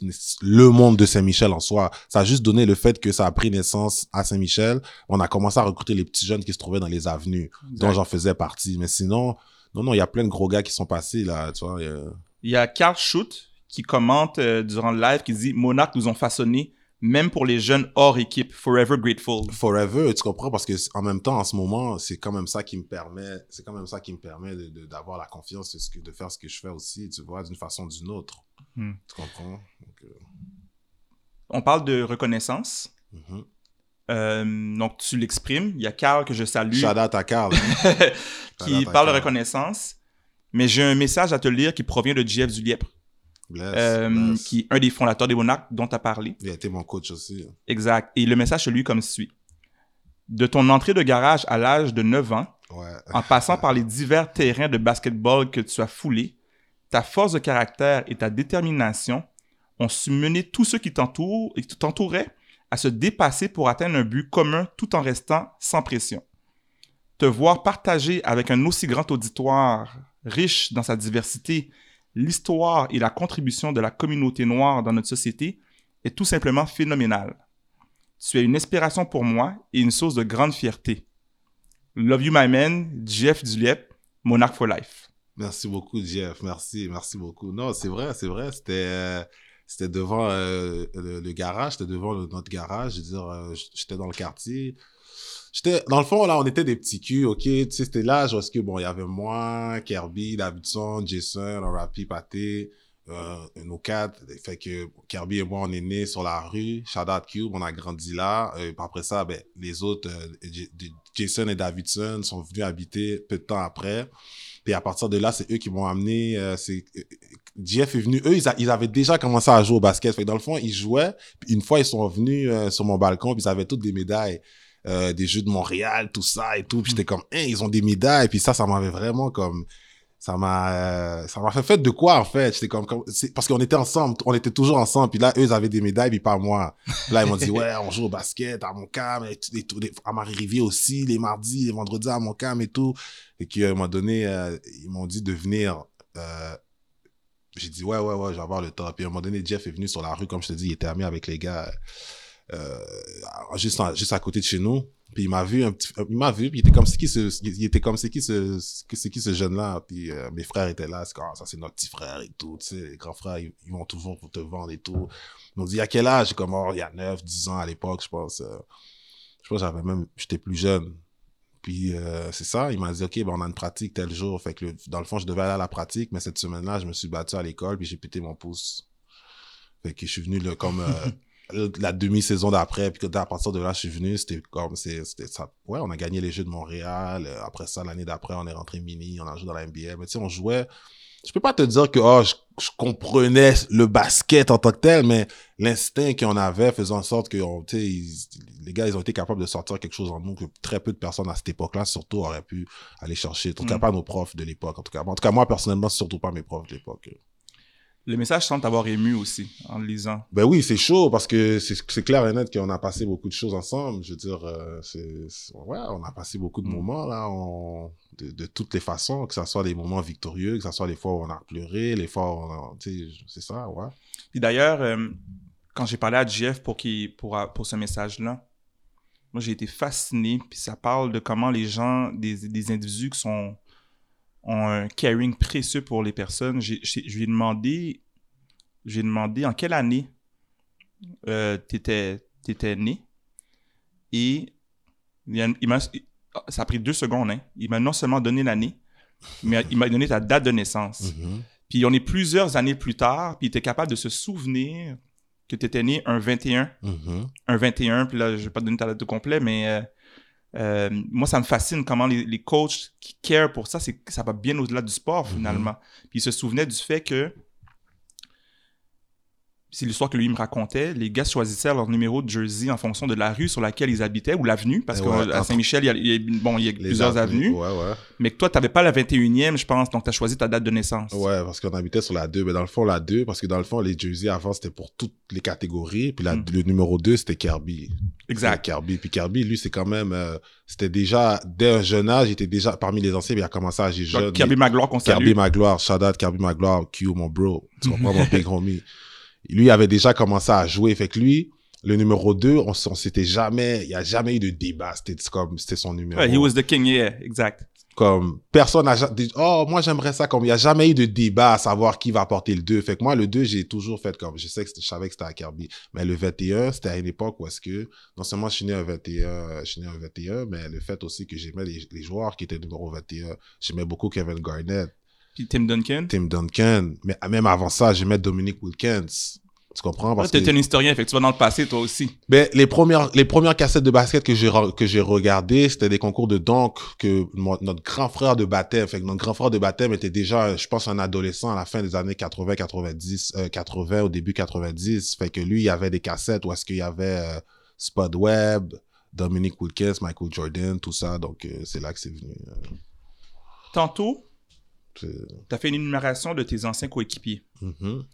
S2: le monde de Saint-Michel en soi. Ça a juste donné le fait que ça a pris naissance à Saint-Michel. On a commencé à recruter les petits jeunes qui se trouvaient dans les avenues, dont j'en faisais partie. Mais sinon, non, non, il y a plein de gros gars qui sont passés là. Tu vois. il y a-
S1: Carl Schutt qui commente euh, durant le live qui dit Monarch nous ont façonné, même pour les jeunes hors équipe, forever grateful.
S2: forever, tu comprends? Parce que en même temps en ce moment, c'est quand même ça qui me permet, c'est quand même ça qui me permet d'avoir la confiance de ce que de faire ce que je fais aussi, tu vois, d'une façon ou d'une autre.
S1: Hmm.
S2: Tu comprends? Donc, euh,
S1: On parle de reconnaissance.
S2: mhm.
S1: Euh, donc tu l'exprimes. Il y a Carl que je salue.
S2: Shout out à Carl.
S1: qui
S2: out à
S1: parle de reconnaissance. Mais j'ai un message à te lire qui provient de Jeff Duliepre,
S2: Bless,
S1: euh,
S2: bless.
S1: qui est un des fondateurs des Monarques dont tu as parlé.
S2: Il a été mon coach aussi.
S1: Exact. Et le message se lit comme suit. De ton entrée de garage à l'âge de 9 ans,
S2: Ouais.
S1: en passant par les divers terrains de basketball que tu as foulés, ta force de caractère et ta détermination ont su mener tous ceux qui t'entourent et qui t'entouraient à se dépasser pour atteindre un but commun tout en restant sans pression. Te voir partager avec un aussi grand auditoire, riche dans sa diversité, l'histoire et la contribution de la communauté noire dans notre société est tout simplement phénoménal. Tu es une inspiration pour moi et une source de grande fierté. Love you, my man, Jeff Duliep, Monarch for Life.
S2: Merci beaucoup, Jeff. Merci, merci beaucoup. Non, c'est vrai, c'est vrai. C'était, euh, c'était devant euh, le, garage, c'était devant notre garage. Je veux dire, euh, j'étais dans le quartier. J'étais, dans le fond, là, on était des petits culs, ok? Tu sais, c'était l'âge est-ce que, bon, il y avait moi, Kirby, Davidson, Jason, Rapi, Paté, euh, nos quatre. Fait que Kirby et moi, on est nés sur la rue. Out Cube, on a grandi là. Euh, puis après ça, ben, les autres, euh, Jason et Davidson sont venus habiter peu de temps après. Puis à partir de là, c'est eux qui m'ont amené. euh, c'est euh, Jeff est venu. Eux, ils, avaient déjà commencé à jouer au basket. Fait dans le fond, ils jouaient. Une fois, ils sont venus euh, sur mon balcon. Puis ils avaient toutes des médailles. Euh, des Jeux de Montréal, tout ça et tout. Puis j'étais comme, hein, ils ont des médailles. Puis ça, ça m'avait vraiment comme... Ça m'a euh, ça m'a fait fait de quoi, en fait? J'étais comme... parce qu'on était ensemble. On était toujours ensemble. Puis là, eux, ils avaient des médailles, puis pas moi. Puis là, ils m'ont dit, ouais, on joue au basket à mon cam. Et, tout- et tout- à Marie-Rivière aussi, les mardis, les vendredis à mon cam et tout. Et qu'à un moment donné, euh, ils m'ont dit de venir. euh, j'ai dit, ouais, ouais, ouais, je vais avoir le temps. Puis à un moment donné, Jeff est venu sur la rue, comme je te dis, il était ami avec les gars, euh, juste, en- juste à côté de chez nous. Puis il m'a vu, un petit, il m'a vu, puis il était comme c'est qui ce, il était comme c'est qui ce, c'est qui ce jeune-là. Puis euh, mes frères étaient là, c'est comme, Ah, ça c'est notre petit frère et tout, tu sais, les grands frères, ils, ils vont toujours pour te vendre et tout. Ils m'ont dit, à quel âge? Comme, oh, il y a 9, 10 ans à l'époque, je pense. euh, je pense j'avais même, j'étais plus jeune. Puis euh, c'est ça, il m'a dit, OK, ben, on a une pratique tel jour. Fait que le- dans le fond, je devais aller à la pratique, mais cette semaine-là, je me suis battu à l'école, puis j'ai pété mon pouce. Fait que je suis venu là, comme euh, la demi-saison d'après, puis que à partir de là, je suis venu, c'était comme, c'était ça. Ouais, on a gagné les Jeux de Montréal. Euh, Après ça, l'année d'après, on est rentré mini, on a joué dans la NBA. Mais tu sais, on jouait. Je peux pas te dire que oh, je, je comprenais le basket en tant que tel, mais l'instinct qu'on avait faisait en sorte que on, tu sais, ils- les gars, ils ont été capables de sortir quelque chose en nous que très peu de personnes à cette époque-là, surtout, auraient pu aller chercher. En tout cas,
S1: Mm.
S2: pas nos profs de l'époque. En tout cas, en tout cas, moi, personnellement, surtout pas mes profs de l'époque.
S1: Le message semble t'avoir ému aussi en le lisant.
S2: Ben oui, c'est chaud parce que c'est clair et net qu'on a passé beaucoup de choses ensemble. Je veux dire, euh, c'est ouais, on a passé beaucoup de
S1: Mm.
S2: moments là, on- de, de toutes les façons, que ce soit des moments victorieux, que ce soit les fois où on a pleuré, les fois où on a, c'est ça, ouais.
S1: Puis d'ailleurs, euh, quand j'ai parlé à Jeff pour, pour, pour ce message-là, moi j'ai été fasciné. Puis ça parle de comment les gens, des, des individus qui sont ont un caring précieux pour les personnes. J'ai- j'ai- Je lui ai demandé, j'ai demandé en quelle année euh, t'étais étais né. Et il, a- il m'a, ça a pris deux secondes. Hein. Il m'a non seulement donné l'année, mais il m'a donné ta date de naissance.
S2: Mhm.
S1: Puis on est plusieurs années plus tard, puis il était capable de se souvenir que tu étais né un 21
S2: Mhm.
S1: un 21, puis là, je vais pas te donner ta date de complet, mais euh, euh, moi, ça me fascine comment les, les coachs qui care pour ça, c'est ça va bien au-delà du sport,
S2: Mhm.
S1: finalement. Puis il se souvenait du fait que, c'est l'histoire que lui me racontait, les gars choisissaient leur numéro de jersey en fonction de la rue sur laquelle ils habitaient, ou l'avenue, parce
S2: Eh
S1: qu'à
S2: ouais, entre-
S1: Saint-Michel, il y a, bon, il y a plusieurs avenues,
S2: Ouais, ouais.
S1: mais que toi, tu n'avais pas la 21e, je pense, donc tu as choisi ta date de naissance.
S2: Ouais, parce qu'on habitait sur la 2. Mais dans le fond, la 2, parce que dans le fond, les jerseys avant, c'était pour toutes les catégories. Puis la-
S1: Mm.
S2: le numéro 2, c'était Kirby.
S1: Exact.
S2: Kirby. Puis Kirby, lui, c'est quand même. euh, c'était déjà, dès un jeune âge, il était déjà parmi les anciens. puis il a commencé à agir
S1: Donc,
S2: jeune.
S1: Kirby Magloire qu'on.
S2: Kirby Magloire, shout out Kirby Magloire, Q, mon bro. Tu comprends, mon big homie. Lui, avait déjà commencé à jouer. Fait que lui, le numéro 2, on, on s'était jamais, il n'y a jamais eu de débat. C'était comme, c'était son numéro.
S1: Ouais, he was the king, yeah, exact.
S2: Comme, personne n'a dit, oh, moi, j'aimerais ça. Comme, il n'y a jamais eu de débat à savoir qui va porter le 2. Fait que moi, le 2, j'ai toujours fait comme, je sais que je savais que c'était à Kirby. Mais le 21, c'était à une époque où est-ce que, non seulement je suis né un 21, je suis né un 21, mais le fait aussi que j'aimais les, les joueurs qui étaient numéro 21. J'aimais beaucoup Kevin Garnett.
S1: Puis Tim Duncan.
S2: Tim Duncan, mais même avant ça, j'aimais Dominic Wilkins. Tu comprends? Parce que
S1: es un historien, fait que tu vas dans le passé, toi aussi.
S2: ben, les premières les premières cassettes de basket que j'ai re- que j'ai regardées, c'était des concours de dunk que mon- notre grand frère de baptême, fait que notre grand frère de baptême était déjà, je pense, un adolescent à la fin des années 80, 90, euh, 80 au début 90. Fait que lui, il y avait des cassettes où est-ce qu'il y avait euh, Spud Webb, Dominic Wilkins, Michael Jordan, tout ça. Donc euh, c'est là que c'est venu. euh,
S1: Tantôt, tu as fait une énumération de tes anciens coéquipiers.
S2: Mhm.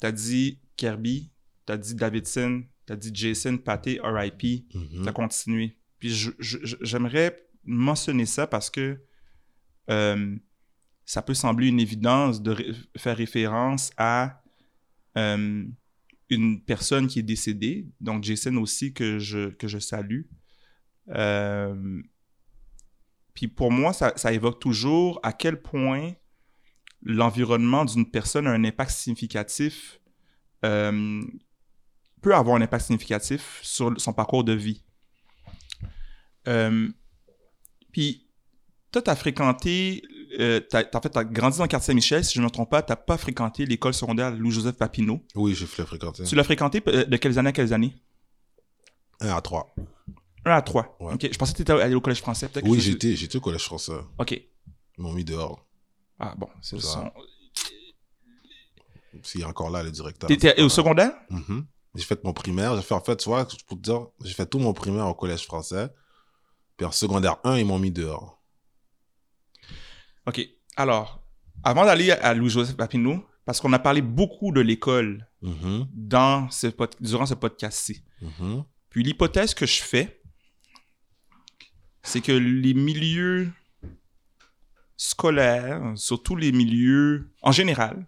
S1: Tu as dit Kirby, tu as dit Davidson, tu as dit Jason, Paté, RIP.
S2: Mhm.
S1: Tu as continué. Puis j'aimerais mentionner ça parce que euh, ça peut sembler une évidence de ré- faire référence à euh, une personne qui est décédée, donc Jason aussi que je, que je salue. Euh, puis pour moi, ça, ça évoque toujours à quel point l'environnement d'une personne a un impact significatif, euh, peut avoir un impact significatif sur son parcours de vie. Euh, puis, toi, tu as fréquenté, euh, en fait, tu as grandi dans le quartier Saint-Michel, si je ne me trompe pas, tu n'as pas fréquenté l'école secondaire Louis-Joseph Papineau.
S2: Oui, je l'ai fréquenté.
S1: Tu l'as fréquenté euh, de quelles années à quelles années?
S2: 1 à 3.
S1: 1 à 3.
S2: Ouais.
S1: Ok, je pensais que tu étais allé au collège français.
S2: Oui, j'étais, j'étais au collège français.
S1: Ok.
S2: Ils m'ont mis dehors.
S1: Ah bon, c'est
S2: Ça. S'il est encore là, le directeur.
S1: T'étais au secondaire?
S2: Mhm. J'ai fait mon primaire. J'ai fait, en fait, tu vois, pour te dire, j'ai fait tout mon primaire au collège français. Puis en secondaire 1, ils m'ont mis dehors.
S1: Ok. Alors, avant d'aller à Louis-Joseph Papineau, parce qu'on a parlé beaucoup de l'école
S2: Mhm.
S1: dans ce durant ce podcast-ci.
S2: Mhm.
S1: Puis l'hypothèse que je fais, c'est que les milieux scolaires, surtout les milieux en général,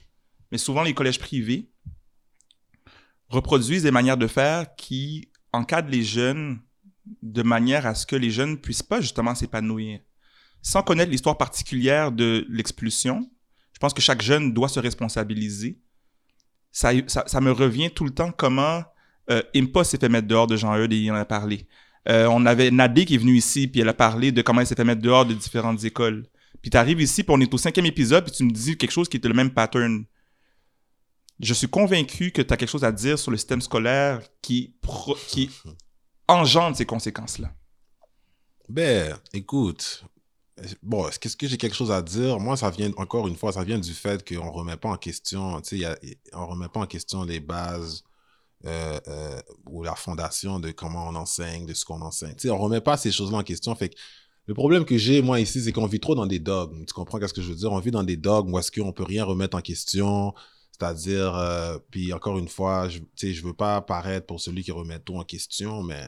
S1: mais souvent les collèges privés, reproduisent des manières de faire qui encadrent les jeunes de manière à ce que les jeunes puissent pas justement s'épanouir. Sans connaître l'histoire particulière de l'expulsion, je pense que chaque jeune doit se responsabiliser. Ça, ça, me revient tout le temps comment euh, s'est fait mettre dehors de Jean-Eudes et il en a parlé. Euh, on avait Nadé qui est venue ici, puis elle a parlé de comment elle s'est fait mettre dehors de différentes écoles. Puis tu arrives ici, puis on est au cinquième épisode, puis tu me dis quelque chose qui était le même pattern. Je suis convaincu que tu as quelque chose à dire sur le système scolaire qui, pro- qui engendre ces conséquences-là.
S2: Ben, écoute. Bon, est-ce que, j'ai quelque chose à dire? Moi, ça vient, encore une fois, ça vient du fait qu'on remet pas en question, tu sais, on remet pas en question les bases euh, euh, ou la fondation de comment on enseigne, de ce qu'on enseigne. Tu sais, on remet pas ces choses-là en question. Fait que le problème que j'ai, moi, ici, c'est qu'on vit trop dans des dogmes. Tu comprends qu'est-ce que je veux dire? On vit dans des dogmes où est-ce qu'on peut rien remettre en question. C'est-à-dire, euh, puis encore une fois, je, je veux pas paraître pour celui qui remet tout en question, mais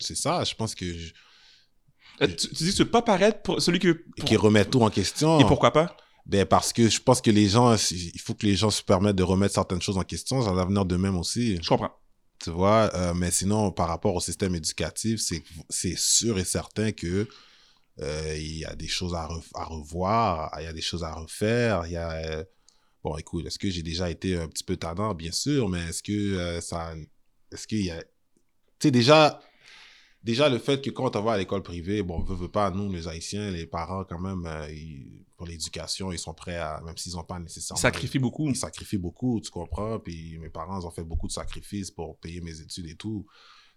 S2: c'est ça, je pense que je-
S1: Euh, tu, tu dis que tu veux pas paraître pour celui pour-
S2: qui remet tout en question.
S1: Et pourquoi pas?
S2: Ben parce que je pense que les gens, il faut que les gens se permettent de remettre certaines choses en question, ça va venir d'eux-mêmes aussi.
S1: Je comprends.
S2: Tu vois, euh, mais sinon, par rapport au système éducatif, c'est, sûr et certain que Euh, y a des choses à, re- à revoir, il y a des choses à refaire. Y a, euh, bon, écoute, est-ce que j'ai déjà été un petit peu tardant, bien sûr, mais est-ce que ça, est-ce qu'il y a, tu sais, déjà, déjà le fait que quand on va à l'école privée, bon, veut, veut pas, nous, les Haïtiens, les parents, quand même, euh, ils- pour l'éducation, ils sont prêts à, même s'ils n'ont pas nécessairement.
S1: Sacrifie beaucoup.
S2: Ils sacrifient beaucoup, tu comprends? Puis mes parents ils ont fait beaucoup de sacrifices pour payer mes études et tout.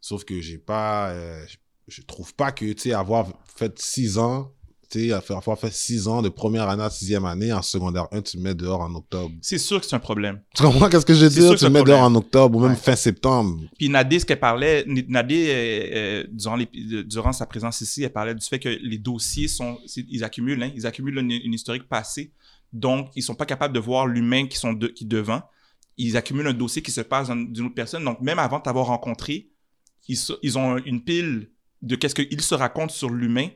S2: Sauf que j'ai pas. euh, je- je trouve pas que, tu sais, avoir fait six ans, tu sais, avoir fait six ans de première année à sixième année, en secondaire 1, tu me mets dehors en octobre.
S1: C'est sûr que c'est un problème.
S2: Tu comprends qu'est-ce que je veux dire? Tu me mets dehors en octobre ou même
S1: Ouais.
S2: fin septembre.
S1: Puis Nadé, ce qu'elle parlait, Nadé, euh, euh, durant, les- durant sa présence ici, elle parlait du fait que les dossiers sont, ils accumulent, hein, ils accumulent une, une historique passée. Donc, ils sont pas capables de voir l'humain qui sont de, qui est devant. Ils accumulent un dossier qui se passe dans- d'une autre personne. Donc, même avant de t'avoir rencontré, ils, ils ont une pile de qu'est-ce qu'ils se racontent sur l'humain,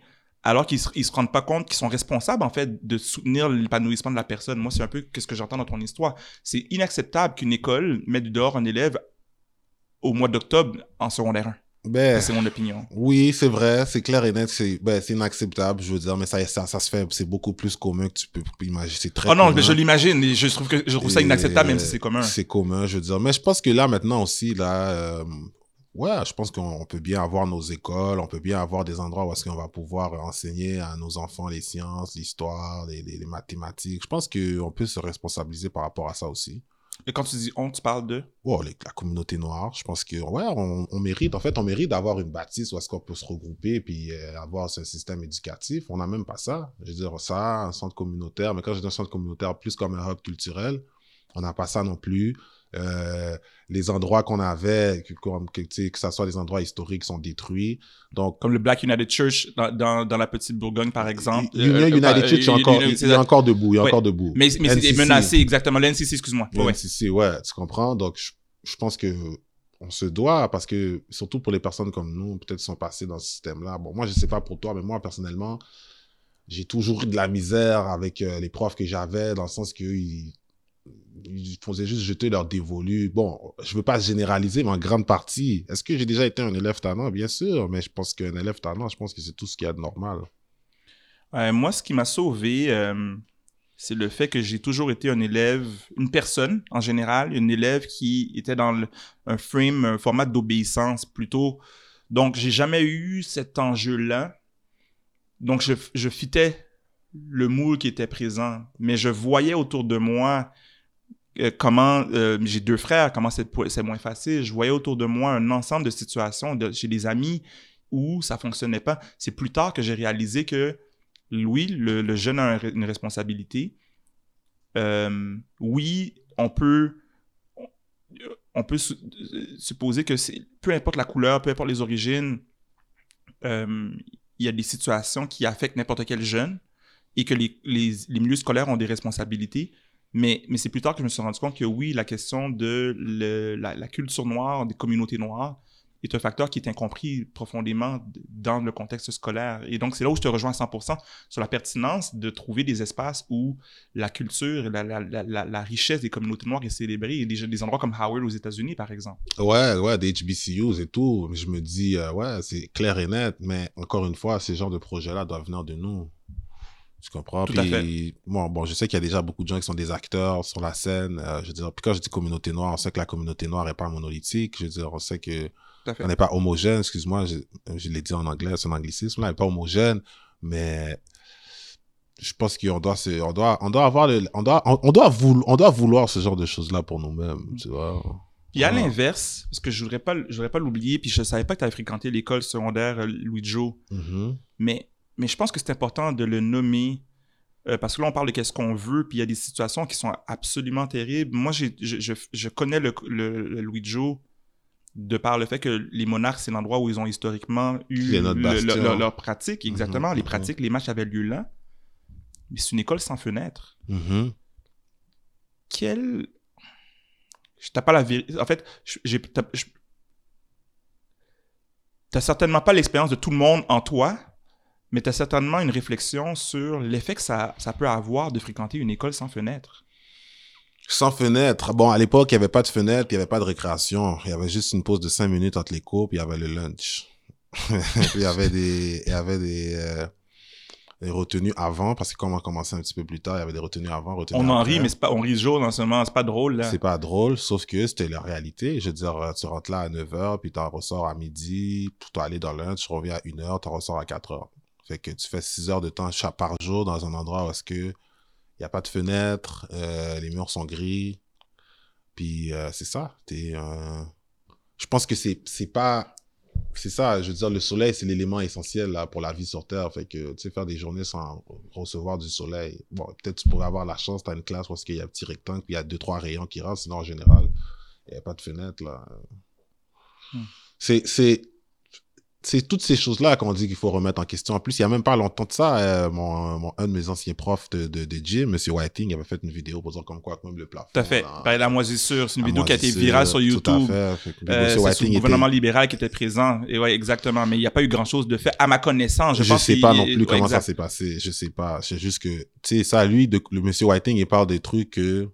S1: alors qu'ils se, ils se rendent pas compte qu'ils sont responsables, en fait, de soutenir l'épanouissement de la personne. Moi, c'est un peu ce que j'entends dans ton histoire. C'est inacceptable qu'une école mette dehors un élève au mois d'octobre en secondaire 1.
S2: Ben,
S1: C'est mon opinion.
S2: oui, c'est vrai, c'est clair et net, c'est ben, inacceptable, je veux dire, mais ça, ça, ça se fait, c'est beaucoup plus commun que tu peux imaginer. C'est très
S1: Oh non,
S2: commun.
S1: mais je l'imagine je trouve, que, je trouve ça
S2: Et,
S1: inacceptable, même si c'est commun.
S2: C'est commun, je veux dire. Mais je pense que là, maintenant aussi, là, euh, ouais, je pense qu'on on peut bien avoir nos écoles, on peut bien avoir des endroits où est-ce qu'on va pouvoir enseigner à nos enfants les sciences, l'histoire, les, les- les mathématiques. Je pense qu'on peut se responsabiliser par rapport à ça aussi.
S1: Et quand tu dis on, tu parles de?
S2: Oh, les- la communauté noire, je pense que, ouais, on, on mérite, en fait, on mérite d'avoir une bâtisse où est-ce qu'on peut se regrouper puis euh, avoir ce système éducatif. On n'a même pas ça. Je veux dire, ça, un centre communautaire, mais quand je dis un centre communautaire, plus comme un hub culturel, on n'a pas ça non plus. Euh, les endroits qu'on avait, que, que, que ça soit des endroits historiques, sont détruits. Donc,
S1: Comme le Black United Church dans, dans, dans la petite Bourgogne, par exemple.
S2: Union
S1: Euh,
S2: United
S1: euh,
S2: Church, est
S1: euh,
S2: encore, il est encore debout, il est
S1: Ouais.
S2: encore debout.
S1: Mais, mais c'est menacé, exactement. L'NCC, excuse-moi. Ouais, ouais.
S2: NCC, ouais, tu comprends? Donc, je, je pense que on se doit, parce que, surtout pour les personnes comme nous, peut-être sont passées dans ce système-là. Bon, moi, je sais pas pour toi, mais moi, personnellement, j'ai toujours eu de la misère avec euh, les profs que j'avais, dans le sens qu'ils ils faisaient juste jeter leur dévolu. Bon, je veux pas généraliser, mais en grande partie, est-ce que j'ai déjà été un élève talent? Bien sûr, mais je pense qu'un élève talent, je pense que c'est tout ce qu'il y a de normal.
S1: Euh, moi, ce qui m'a sauvé, euh, c'est le fait que j'ai toujours été un élève, une personne en général, une élève qui était dans un frame, un format d'obéissance plutôt. Donc, j'ai jamais eu cet enjeu-là. Donc, je, je fitais le moule qui était présent, mais je voyais autour de moi euh, comment euh, j'ai deux frères, comment c'est moins facile. Je voyais autour de moi un ensemble de situations de, chez des amis où ça fonctionnait pas. C'est plus tard que j'ai réalisé que oui, le, jeune a un- une responsabilité. Euh, oui, on peut, on peut su- supposer que peu importe la couleur, peu importe les origines, il y a des situations qui affectent n'importe quel jeune et que les, les milieux scolaires ont des responsabilités. Mais, c'est plus tard que je me suis rendu compte que oui, la question de la, culture noire, des communautés noires, est un facteur qui est incompris profondément dans le contexte scolaire. Et donc, c'est là où je te rejoins à 100% sur la pertinence de trouver des espaces où la culture et la, richesse des communautés noires est célébrée. Des endroits comme Howard aux États-Unis, par exemple.
S2: Ouais, ouais, des HBCUs et tout. Je me dis, euh, ouais, c'est clair et net, mais encore une fois, ces genres de projets-là doivent venir de nous. Tu comprends?
S1: Tout à
S2: puis, Bon, bon, je sais qu'il y a déjà beaucoup de gens qui sont des acteurs sur la scène. euh, je veux dire, puis quand je dis communauté noire, on sait que la communauté noire n'est pas monolithique. Je veux dire, on sait que on n'est pas homogène. Excuse-moi, je, je l'ai dit en anglais, c'est un anglicisme. Là, on n'est pas homogène, mais je pense qu'on doit, se- on doit, on doit avoir, le- on doit, on, on doit vouloir, on doit vouloir ce genre de choses-là pour nous-mêmes. Tu vois?
S1: Puis à
S2: Ah.
S1: l'inverse, parce que je voudrais pas, je voudrais pas l'oublier, puis je savais pas que tu avais fréquenté l'école secondaire euh, Louis Joe,
S2: Mhm.
S1: mais, mais je pense que c'est important de le nommer, euh, parce que là, on parle de qu'est-ce qu'on veut, puis il y a des situations qui sont absolument terribles. Moi, je, je, je connais le, le, le Louis Joe de par le fait que les monarques, c'est l'endroit où ils ont historiquement eu le- le- leur, leur pratique, exactement.
S2: Mhm,
S1: les
S2: mhm.
S1: pratiques, les matchs avaient lieu là. Mais c'est une école sans fenêtre.
S2: Mhm.
S1: quelle. Je t'as pas la vérité. En fait, j'ai. T'as certainement pas l'expérience de tout le monde en toi, mais t'as certainement une réflexion sur l'effet que ça, ça peut avoir de fréquenter une école sans fenêtre.
S2: Sans fenêtre. Bon, à l'époque, il n'y avait pas de fenêtre, il n'y avait pas de récréation. Il y avait juste une pause de cinq minutes entre les cours, puis il y avait le lunch. il y avait des, il y avait des, euh, des retenues avant, parce que quand on a commencé un petit peu plus tard, il y avait des retenues avant, retenues
S1: On en
S2: après.
S1: rit, mais pas, on rit jour en ce moment, c'est pas drôle.
S2: C'est pas drôle, sauf que c'était la réalité. Je veux dire, euh, tu rentres là à 9h, puis tu ressors à midi, tu dois aller dans lunch, tu reviens à 1h, tu ressors à 4h. Fait que tu fais 6 heures de temps chaque par jour dans un endroit où est-ce que il n'y a pas de fenêtre, euh, les murs sont gris. Puis euh, c'est ça. Euh, Je pense que c'est, c'est pas. C'est ça, je veux dire, le soleil, c'est l'élément essentiel là, pour la vie sur Terre. Fait que, tu sais, faire des journées sans recevoir du soleil. Bon, peut-être tu pourrais avoir la chance, tu as une classe parce qu'il y a un petit rectangle, puis il y a deux, trois rayons qui rentrent. Sinon, en général, il n'y a pas de fenêtre, là.
S1: Hmm.
S2: C'est, c'est, toutes ces choses-là qu'on dit qu'il faut remettre en question. En plus, il y a même pas longtemps de ça, euh, mon, mon- un de mes anciens profs de, de, de gym, M. Whiting, avait fait une vidéo pour dire comme quoi, même le plafond.
S1: Tout à fait.
S2: là,
S1: Pareil, la moisissure, c'est une vidéo qui a été virale sur
S2: Tout
S1: YouTube.
S2: à fait.
S1: Euh,
S2: M.
S1: c'est sous le
S2: était-
S1: gouvernement libéral qui était présent. Et ouais, exactement. Mais il n'y a pas eu grand-chose de fait, à ma connaissance. Je, pense
S2: sais pas non plus
S1: ouais,
S2: comment
S1: exact.
S2: ça s'est passé. Je sais pas. C'est juste que, tu sais, ça, lui, de, le monsieur Whiting, il parle des trucs que,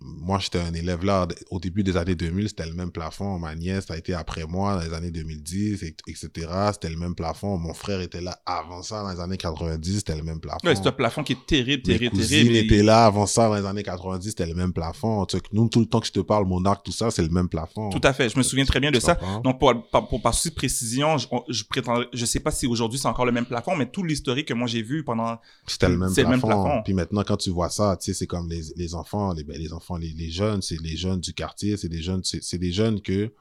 S2: moi, j'étais un élève là, au début des années 2000, c'était le même plafond. Ma nièce a été après moi dans les années 2010, et- etc. C'était le même plafond. Mon frère était là avant ça, dans les années 90, c'était le même plafond.
S1: Ouais, c'est un plafond qui est terrible,
S2: Mes
S1: terrible,
S2: cousines
S1: terrible.
S2: étaient là avant ça, dans les années 90, c'était le même plafond. Tu sais, nous, tout le temps que je te parle, mon arc, tout ça, c'est le même plafond.
S1: Tout à fait. Je me souviens très bien de ça.
S2: comprends?
S1: Donc, pour, par, pour, par de précision, je, je prétends, je sais pas si aujourd'hui c'est encore le même plafond, mais tout l'historique que moi j'ai vu pendant,
S2: C'était le
S1: le
S2: plafond.
S1: même plafond.
S2: Puis maintenant, quand tu vois ça, tu sais, c'est comme les, les enfants, les, ben, les enfants, les, les jeunes, c'est les jeunes du quartier, c'est des jeunes, c'est des jeunes que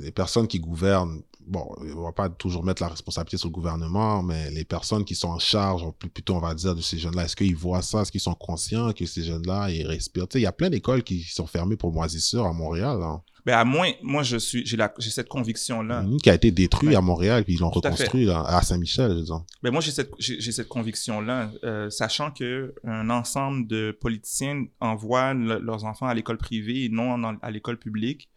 S2: les personnes qui gouvernent, bon, on va pas toujours mettre la responsabilité sur le gouvernement, mais les personnes qui sont en charge, plutôt on va dire, de ces jeunes-là, est-ce qu'ils voient ça, est-ce qu'ils sont conscients que ces jeunes-là, ils respirent? Tu sais, il y a plein d'écoles qui sont fermées pour moisissure à Montréal, hein.
S1: ben à moins, moi je suis, j'ai la, j'ai cette conviction là.
S2: Une qui a été détruite
S1: Ouais.
S2: à Montréal, puis ils l'ont
S1: à
S2: reconstruit à Saint-Michel, je veux dire.
S1: Ben moi j'ai cette, j'ai, j'ai cette conviction là, sachant que un ensemble de politiciens envoient le- leurs enfants à l'école privée et non à l'école publique.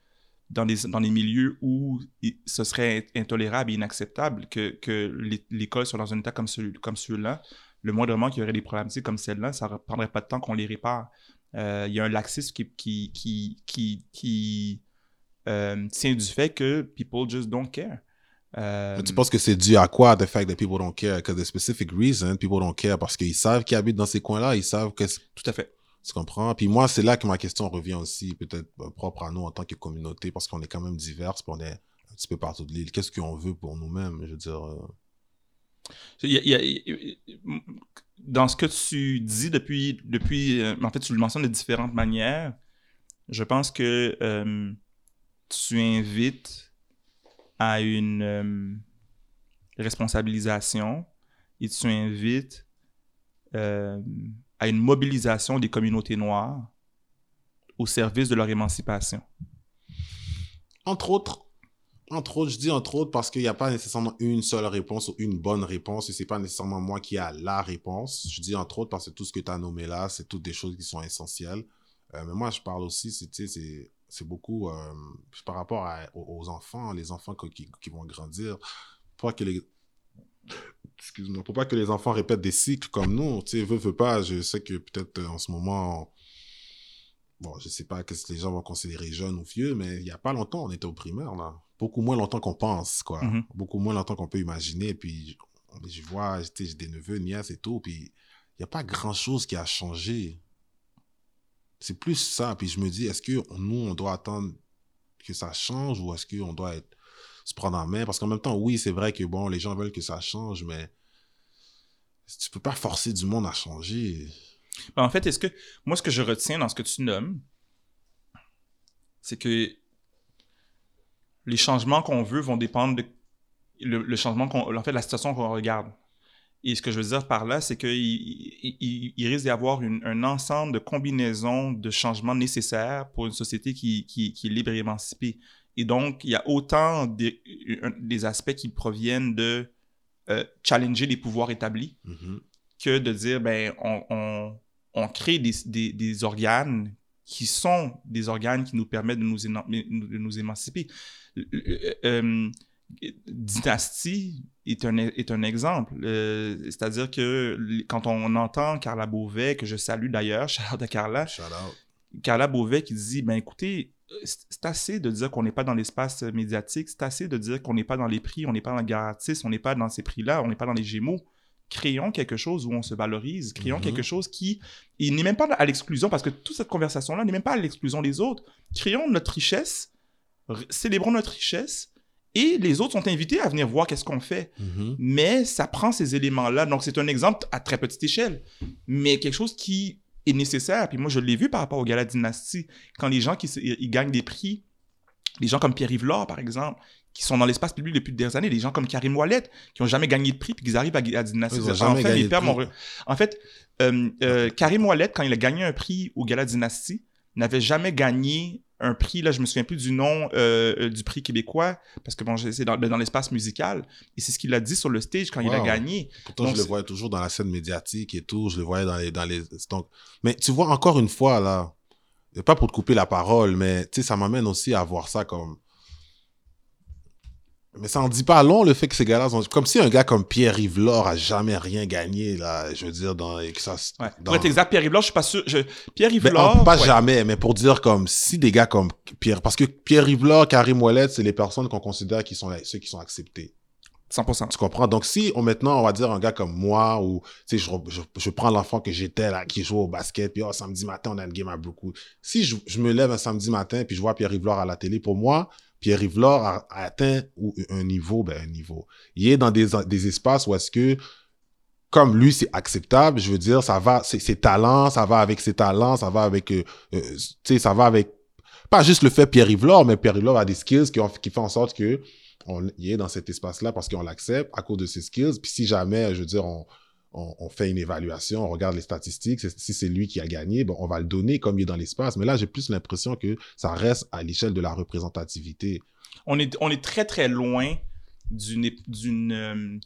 S1: Dans des, dans des milieux où ce serait intolérable et inacceptable que, que l'é- l'école soit dans un état comme, celui, comme celui-là, le moindrement qu'il y aurait des problématiques comme celle-là, ça ne prendrait pas de temps qu'on les répare. Euh, Il y a un laxisme qui, qui, qui, qui, qui euh, tient du fait que people just don't care.
S2: Mais tu penses que c'est dû à quoi, the fact that people don't care? Because the specific reason, people don't care parce qu'ils savent qu'ils habitent dans ces coins-là, ils savent que
S1: tout à fait.
S2: Tu comprends? Puis moi, c'est là que ma question revient aussi, peut-être euh, propre à nous en tant que communauté, parce qu'on est quand même divers, puis on est un petit peu partout de l'île. Qu'est-ce qu'on veut pour nous-mêmes? Je veux dire,
S1: dans ce que tu dis depuis, depuis euh, en fait, tu le mentionnes de différentes manières. Je pense que euh, tu invites à une euh, responsabilisation et tu invites à une mobilisation des communautés noires au service de leur émancipation.
S2: entre autres, entre autres, je dis entre autres parce qu'il n'y a pas nécessairement une seule réponse ou une bonne réponse, et c'est pas nécessairement moi qui a la réponse. Je dis entre autres parce que tout ce que tu as nommé là, c'est toutes des choses qui sont essentielles. Euh, mais moi, je parle aussi, c'est, beaucoup euh, par rapport aux, enfants, les enfants qui, vont grandir. Pas que les, excuse-moi, pour pas que les enfants répètent des cycles comme nous, tu sais, veux, veux pas, je sais que peut-être euh, en ce moment, bon, je sais pas que les gens vont considérer jeune ou vieux, mais il y a pas longtemps, on était au primaire, là. Beaucoup moins longtemps qu'on pense, quoi.
S1: Mhm.
S2: Beaucoup moins longtemps qu'on peut imaginer. Puis, je, vois, j'ai des neveux, nièces et tout, puis il n'y a pas grand-chose qui a changé. C'est plus ça. Puis je me dis, est-ce que nous, on doit attendre que ça change ou est-ce qu'on doit être, se prendre en main? Parce qu'en même temps, oui, c'est vrai que, bon, les gens veulent que ça change, mais tu peux pas forcer du monde à changer.
S1: Ben, en fait, est-ce que moi, ce que je retiens dans ce que tu nommes, c'est que les changements qu'on veut vont dépendre de le, changement qu'on, en fait, la situation qu'on regarde. Et ce que je veux dire par là, c'est qu'il il, risque d'y avoir un ensemble de combinaisons de changements nécessaires pour une société qui, qui, qui est libre et émancipée. Et donc, il y a autant un- des aspects qui proviennent de euh, challenger les pouvoirs établis
S2: Mhm.
S1: que de dire, ben, on, on, on crée des, des, des organes qui sont des organes qui nous permettent de nous, de nous émanciper. Euh, euh, Dynastie est un, est un exemple. Euh, C'est-à-dire que quand on entend Carla Beauvais, que je salue d'ailleurs, Charlotte de Carla,
S2: Shout out.
S1: Carla Beauvais qui dit, ben écoutez, c'est assez de dire qu'on n'est pas dans l'espace médiatique, c'est assez de dire qu'on n'est pas dans les prix, on n'est pas dans le gratis, on n'est pas dans ces prix-là, on n'est pas dans les Gémeaux. créons quelque chose où on se valorise, créons
S2: Mhm.
S1: quelque chose qui il n'est même pas à l'exclusion, parce que toute cette conversation-là n'est même pas à l'exclusion des autres. Créons notre richesse, célébrons notre richesse, et les autres sont invités à venir voir qu'est-ce qu'on fait.
S2: Mhm.
S1: Mais ça prend ces éléments-là. Donc, c'est un exemple à très petite échelle, mais quelque chose qui est nécessaire. Puis moi, je l'ai vu par rapport au Gala Dynastie, quand les gens qui ils gagnent des prix, les gens comme Pierre-Yves Laure, par exemple, qui sont dans l'espace public depuis des années, des gens comme Karim Ouellet, qui n'ont jamais gagné de prix, puis qui arrivent à, à Dynastie.
S2: Ils gagné
S1: ils mon En fait, euh, euh, Karim Ouellet, quand il a gagné un prix au Gala Dynastie, n'avait jamais gagné un prix, là, je me souviens plus du nom euh, euh, du prix québécois, parce que bon, c'est dans, dans l'espace musical, et c'est ce qu'il a dit sur le stage quand il a gagné.
S2: Pourtant,
S1: Donc,
S2: je le voyais toujours dans la scène médiatique et tout. Je le voyais dans les. Dans les donc... Mais tu vois, encore une fois, là, pas pour te couper la parole, mais tu sais, ça m'amène aussi à voir ça comme. Mais ça en dit pas long le fait que ces gars-là sont. Comme si un gars comme Pierre-Yves Laure a jamais rien gagné, là, je veux dire, dans. et que ça,
S1: Ouais.
S2: dans-
S1: Pour être exact, Pierre-Yves Laure, je suis pas sûr. Je... Pierre-Yves
S2: Mais
S1: Laure,
S2: en- pas
S1: ouais.
S2: jamais, mais pour dire comme si des gars comme Pierre. Parce que Pierre-Yves Laure, Karim Ouellet, c'est les personnes qu'on considère qui sont ceux qui sont acceptés.
S1: 100%.
S2: Tu comprends? Donc, si on, maintenant, on va dire un gars comme moi, ou, tu sais, je, je, je prends l'enfant que j'étais, là, qui joue au basket, puis, oh, samedi matin, on a une game à beaucoup. Si je, je me lève un samedi matin, puis je vois Pierre Rivlard à la télé, pour moi, Pierre Rivlard a, atteint un niveau, ben, un niveau. Il est dans des, des espaces où est-ce que, comme lui, c'est acceptable, je veux dire, ça va, ses talents, ça va avec ses talents, ça va avec, euh, euh, tu sais, ça va avec, pas juste le fait Pierre Rivlard, mais Pierre Rivlard a des skills qui, ont, qui font en sorte que, on il est dans cet espace-là parce qu'on l'accepte à cause de ses skills. Puis si jamais, je veux dire, on, on, fait une évaluation, on regarde les statistiques, si c'est lui qui a gagné, bon, on va le donner comme il est dans l'espace. Mais là, j'ai plus l'impression que ça reste à l'échelle de la représentativité.
S1: On est, on est très, très loin d'une euh,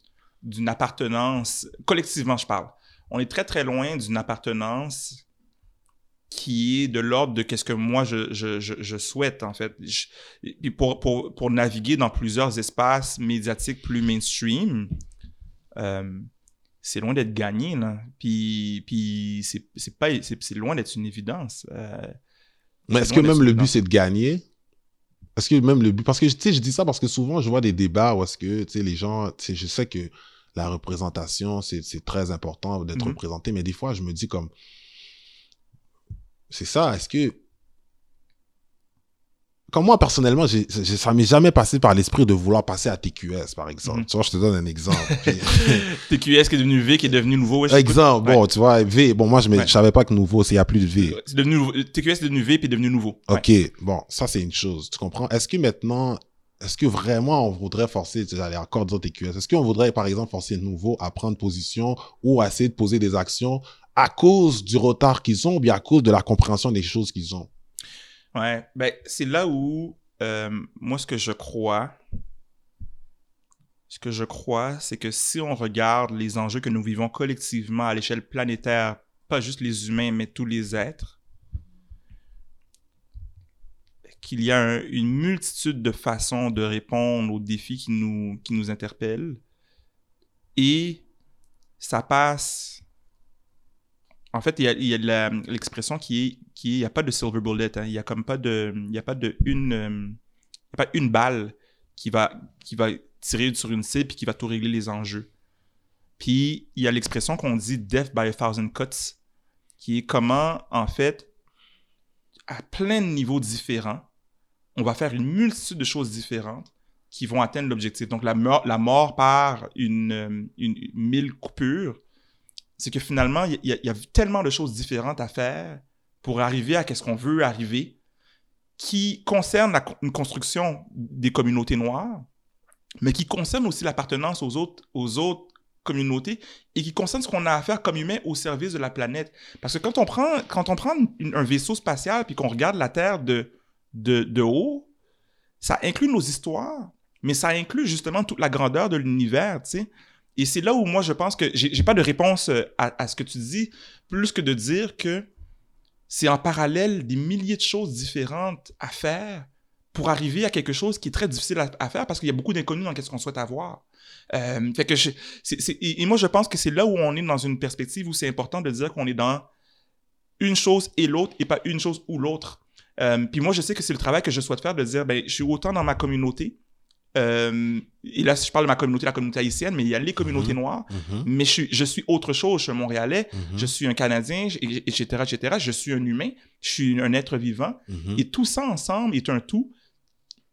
S1: appartenance, collectivement, je parle. On est très, très loin d'une appartenance qui est de l'ordre de qu'est-ce que moi je, je, je, souhaite, en fait. Pour, pour, pour naviguer dans plusieurs espaces médiatiques plus mainstream, euh, c'est loin d'être gagné, là. Puis, puis c'est pas c'est loin d'être une évidence. Euh,
S2: Mais est-ce que même le but, c'est de gagner? Est-ce que même le but... Parce que, tu sais, je dis ça parce que souvent, je vois des débats où est-ce que, tu sais, les gens... Tu sais, je sais que la représentation, c'est c'est très important d'être
S1: Mhm.
S2: représenté, mais des fois, je me dis comme... C'est ça, est-ce que... Comme moi, personnellement, j'ai- j'ai- ça m'est jamais passé par l'esprit de vouloir passer à TQS, par exemple.
S1: Mhm.
S2: Tu vois, je te donne un exemple. Puis-
S1: TQS qui est devenu V, qui est devenu nouveau. ouais,
S2: exemple,
S1: Ouais.
S2: bon, tu vois, V, bon, moi, je ne
S1: Ouais.
S2: savais pas que nouveau, c'est il n'y a plus de V.
S1: C'est devenu nouveau. TQS est devenu V puis est devenu nouveau.
S2: Ok, bon, ça c'est une chose, tu comprends? Est-ce que maintenant, est-ce que vraiment on voudrait forcer, tu sais, j'allais encore dire TQS, est-ce qu'on voudrait par exemple forcer de nouveau à prendre position ou à essayer de poser des actions à cause du retard qu'ils ont ou bien à cause de la compréhension des choses qu'ils ont?
S1: Ouais. Ben, c'est là où, euh, moi, ce que je crois, ce que je crois, c'est que si on regarde les enjeux que nous vivons collectivement à l'échelle planétaire, pas juste les humains, mais tous les êtres, qu'il y a un- une multitude de façons de répondre aux défis qui nous, qui nous interpellent. Et ça passe. En fait, il y a, l'expression qui est qui est, il n'y a pas de silver bullet. hein. Il y a comme pas de, il y a pas de une, euh, pas une balle qui va, qui va tirer sur une cible et qui va tout régler les enjeux. Puis il y a l'expression qu'on dit death by a thousand cuts, qui est comment en fait à plein de niveaux différents, on va faire une multitude de choses différentes qui vont atteindre l'objectif. Donc, la mort, la mort par une, euh, une, une mille coupures, c'est que finalement, il y, a- tellement de choses différentes à faire pour arriver à ce qu'on veut arriver qui concernent la co- une construction des communautés noires, mais qui concerne aussi l'appartenance aux autres, aux autres communautés et qui concerne ce qu'on a à faire comme humain au service de la planète. Parce que quand on prend, quand on prend un vaisseau spatial puis qu'on regarde la Terre de, de, de haut, ça inclut nos histoires, mais ça inclut justement toute la grandeur de l'univers, tu sais. Et c'est là où moi je pense que j'ai pas de réponse euh, à, ce que tu dis, plus que de dire que c'est en parallèle des milliers de choses différentes à faire pour arriver à quelque chose qui est très difficile à, faire parce qu'il y a beaucoup d'inconnus dans ce qu'on souhaite avoir. Euh, et moi, je pense que c'est là où on est dans une perspective où c'est important de dire qu'on est dans une chose et l'autre et pas une chose ou l'autre. Euh, puis moi, je sais que c'est le travail que je souhaite faire de dire, ben, je suis autant dans ma communauté euh, et là, je parle de ma communauté, la communauté haïtienne, mais il y a les communautés
S2: Mhm.
S1: noires.
S2: Mhm.
S1: Mais je suis, je suis autre chose. Je suis un Montréalais,
S2: Mhm.
S1: je suis un Canadien, etc., etc. Je suis un humain, je suis un être vivant. Et tout ça ensemble est un tout.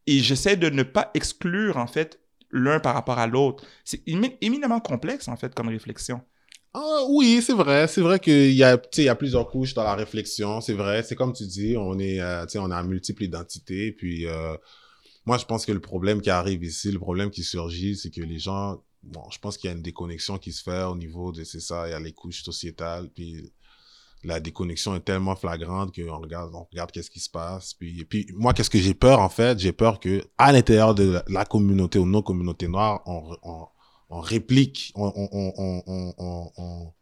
S1: Et j'essaie de ne pas exclure, en fait, l'un par rapport à l'autre. C'est émi- éminemment complexe, en fait, comme réflexion.
S2: Ah, oui, c'est vrai. C'est vrai qu'il y a, tu sais, il y a plusieurs couches dans la réflexion. C'est vrai. C'est comme tu dis, on est, euh, tu sais, on a multiples identités. Puis, euh, moi, je pense que le problème qui arrive ici, le problème qui surgit, c'est que les gens, bon, je pense qu'il y a une déconnexion qui se fait au niveau de, c'est ça, il y a les couches sociétales. Puis, la déconnexion est tellement flagrante qu'on regarde, on regarde qu'est-ce qui se passe. Puis, et puis moi, qu'est-ce que j'ai peur, en fait? J'ai peur que, à l'intérieur de la, communauté ou non communauté noire, on, on, réplique, on, on, on,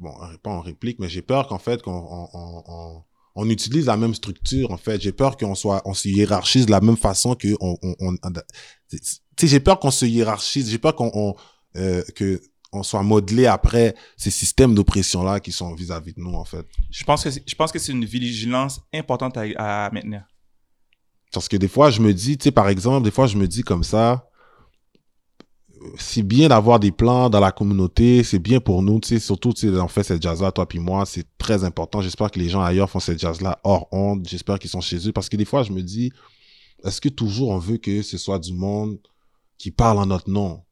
S2: bon, pas on réplique, mais j'ai peur qu'en fait, qu'on on, utilise la même structure, en fait. J'ai peur qu'on soit, on se hiérarchise de la même façon que on, on, on- tu sais, j'ai peur qu'on se hiérarchise, j'ai peur qu'on, on, euh, que on soit modelé après ces systèmes d'oppression-là qui sont vis-à-vis de nous, en fait.
S1: Je pense que c'est- je pense que c'est une vigilance importante à, à maintenir.
S2: Parce que des fois, je me dis, tu sais, par exemple, des fois, je me dis comme ça, c'est bien d'avoir des plans dans la communauté, c'est bien pour nous, tu surtout, tu on fait cette jazz-là, toi puis moi, c'est très important. J'espère que les gens ailleurs font cette jazz-là hors honte, j'espère qu'ils sont chez eux, parce que des fois, je me dis, est-ce que toujours on veut que ce soit du monde qui parle en notre nom?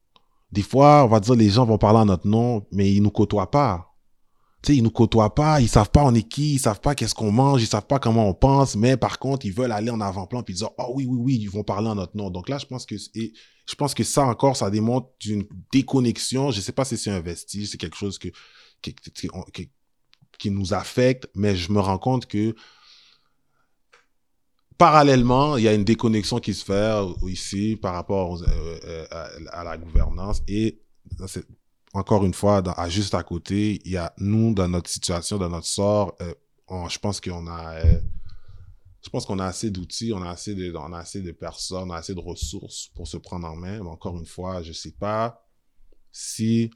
S2: Des fois, on va dire, les gens vont parler en notre nom, mais ils nous côtoient pas. Tu sais, ils nous côtoient pas, ils savent pas on est qui, ils savent pas qu'est-ce qu'on mange, ils savent pas comment on pense, mais par contre, ils veulent aller en avant-plan puis dire, oh oui, oui, oui, ils vont parler en notre nom. Donc là, je pense que, et je pense que ça encore, ça démontre une déconnexion. Je sais pas si c'est un vestige, c'est quelque chose qui, nous affecte, mais je me rends compte que, parallèlement, il y a une déconnexion qui se fait ici par rapport euh, euh, à, la gouvernance et encore une fois, à juste à côté, il y a nous, dans notre situation, dans notre sort, euh, je pense qu'on a, je pense qu'on a assez d'outils, on a assez de, on a assez de personnes, on a assez de ressources pour se prendre en main. Mais encore une fois, je sais pas si,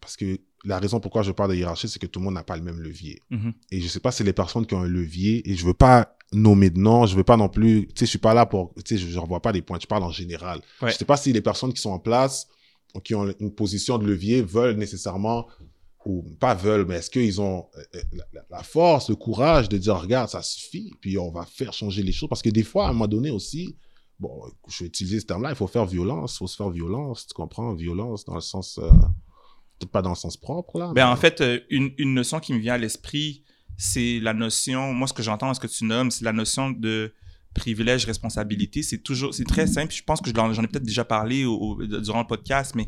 S2: parce que la raison pourquoi je parle de hiérarchie, c'est que tout le monde n'a pas le même levier.
S1: Mhm.
S2: Et je sais pas si les personnes qui ont un levier, et je veux pas nommer de nom, je veux pas non plus, tu sais, je suis pas là pour, tu sais, je, je revois pas des points, je parle en général.
S1: Ouais.
S2: Je sais pas si les personnes qui sont en place, qui ont une position de levier, veulent nécessairement, ou pas veulent, mais est-ce qu'ils ont euh, euh, la, force, le courage de dire, regarde, ça suffit, puis on va faire changer les choses. Parce que des fois, à un moment donné aussi, bon, je vais utiliser ce terme-là, il faut faire violence, il faut se faire violence, tu comprends? Violence dans le sens, euh, peut-être pas dans le sens propre, là.
S1: Ben,
S2: mais-
S1: en fait, une, une notion qui me vient à l'esprit, c'est la notion, moi, ce que j'entends ce que tu nommes, c'est la notion de privilège, responsabilité. C'est toujours, c'est très simple. Je pense que j'en ai peut-être déjà parlé au- au- durant le podcast, mais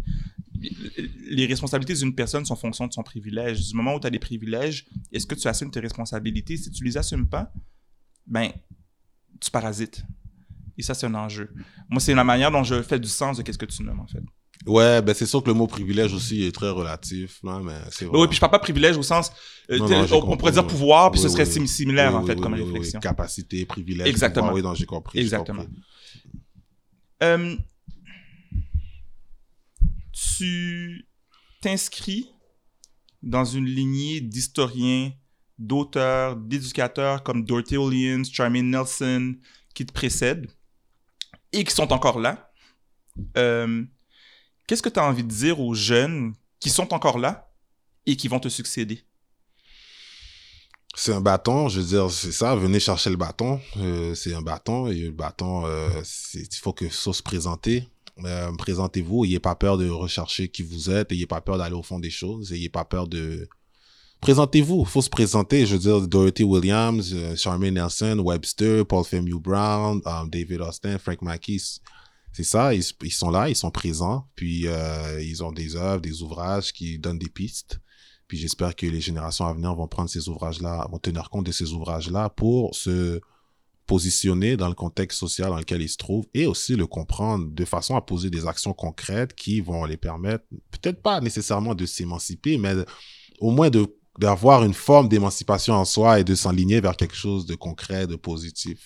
S1: les responsabilités d'une personne sont fonction de son privilège. Du moment où tu as des privilèges, est-ce que tu assumes tes responsabilités? Si tu les assumes pas, ben, tu parasites. Et ça, c'est un enjeu. Moi, c'est la manière dont je fais du sens de qu'est-ce que tu nommes, en fait.
S2: Ouais, ben c'est sûr que le mot privilège aussi est très relatif, là, mais c'est vrai.
S1: Oui, puis je parle pas privilège au sens. euh,
S2: Non, non,
S1: on,
S2: compris,
S1: pourrait dire pouvoir, puis
S2: Oui,
S1: ce serait
S2: oui,
S1: similaire,
S2: Oui,
S1: en fait, comme réflexion.
S2: Capacité, privilège.
S1: Exactement.
S2: pouvoir. Oui, non, j'ai compris.
S1: Exactement.
S2: compris.
S1: Euh, tu t'inscris dans une lignée d'historiens, d'auteurs, d'éducateurs comme Dorothy Williams, Charmaine Nelson, qui te précèdent et qui sont encore là. Euh, Qu'est-ce que tu as envie de dire aux jeunes qui sont encore là et qui vont te succéder?
S2: C'est un bâton, je veux dire, c'est ça, venez chercher le bâton. Euh, c'est un bâton, et le bâton, euh, il faut que ça se présente. Euh, Présentez-vous, n'ayez pas peur de rechercher qui vous êtes, n'ayez pas peur d'aller au fond des choses, n'ayez pas peur de... Présentez-vous, il faut se présenter. Je veux dire, Dorothy Williams, euh, Charmaine Nelson, Webster, Paul Femu Brown, um, David Austin, Frank Mackey, c'est ça, ils, ils sont là, ils sont présents, puis euh, ils ont des œuvres, des ouvrages qui donnent des pistes. Puis j'espère que les générations à venir vont prendre ces ouvrages-là, vont tenir compte de ces ouvrages-là pour se positionner dans le contexte social dans lequel ils se trouvent et aussi le comprendre de façon à poser des actions concrètes qui vont les permettre, peut-être pas nécessairement de s'émanciper, mais au moins de d'avoir une forme d'émancipation en soi et de s'enligner vers quelque chose de concret, de positif.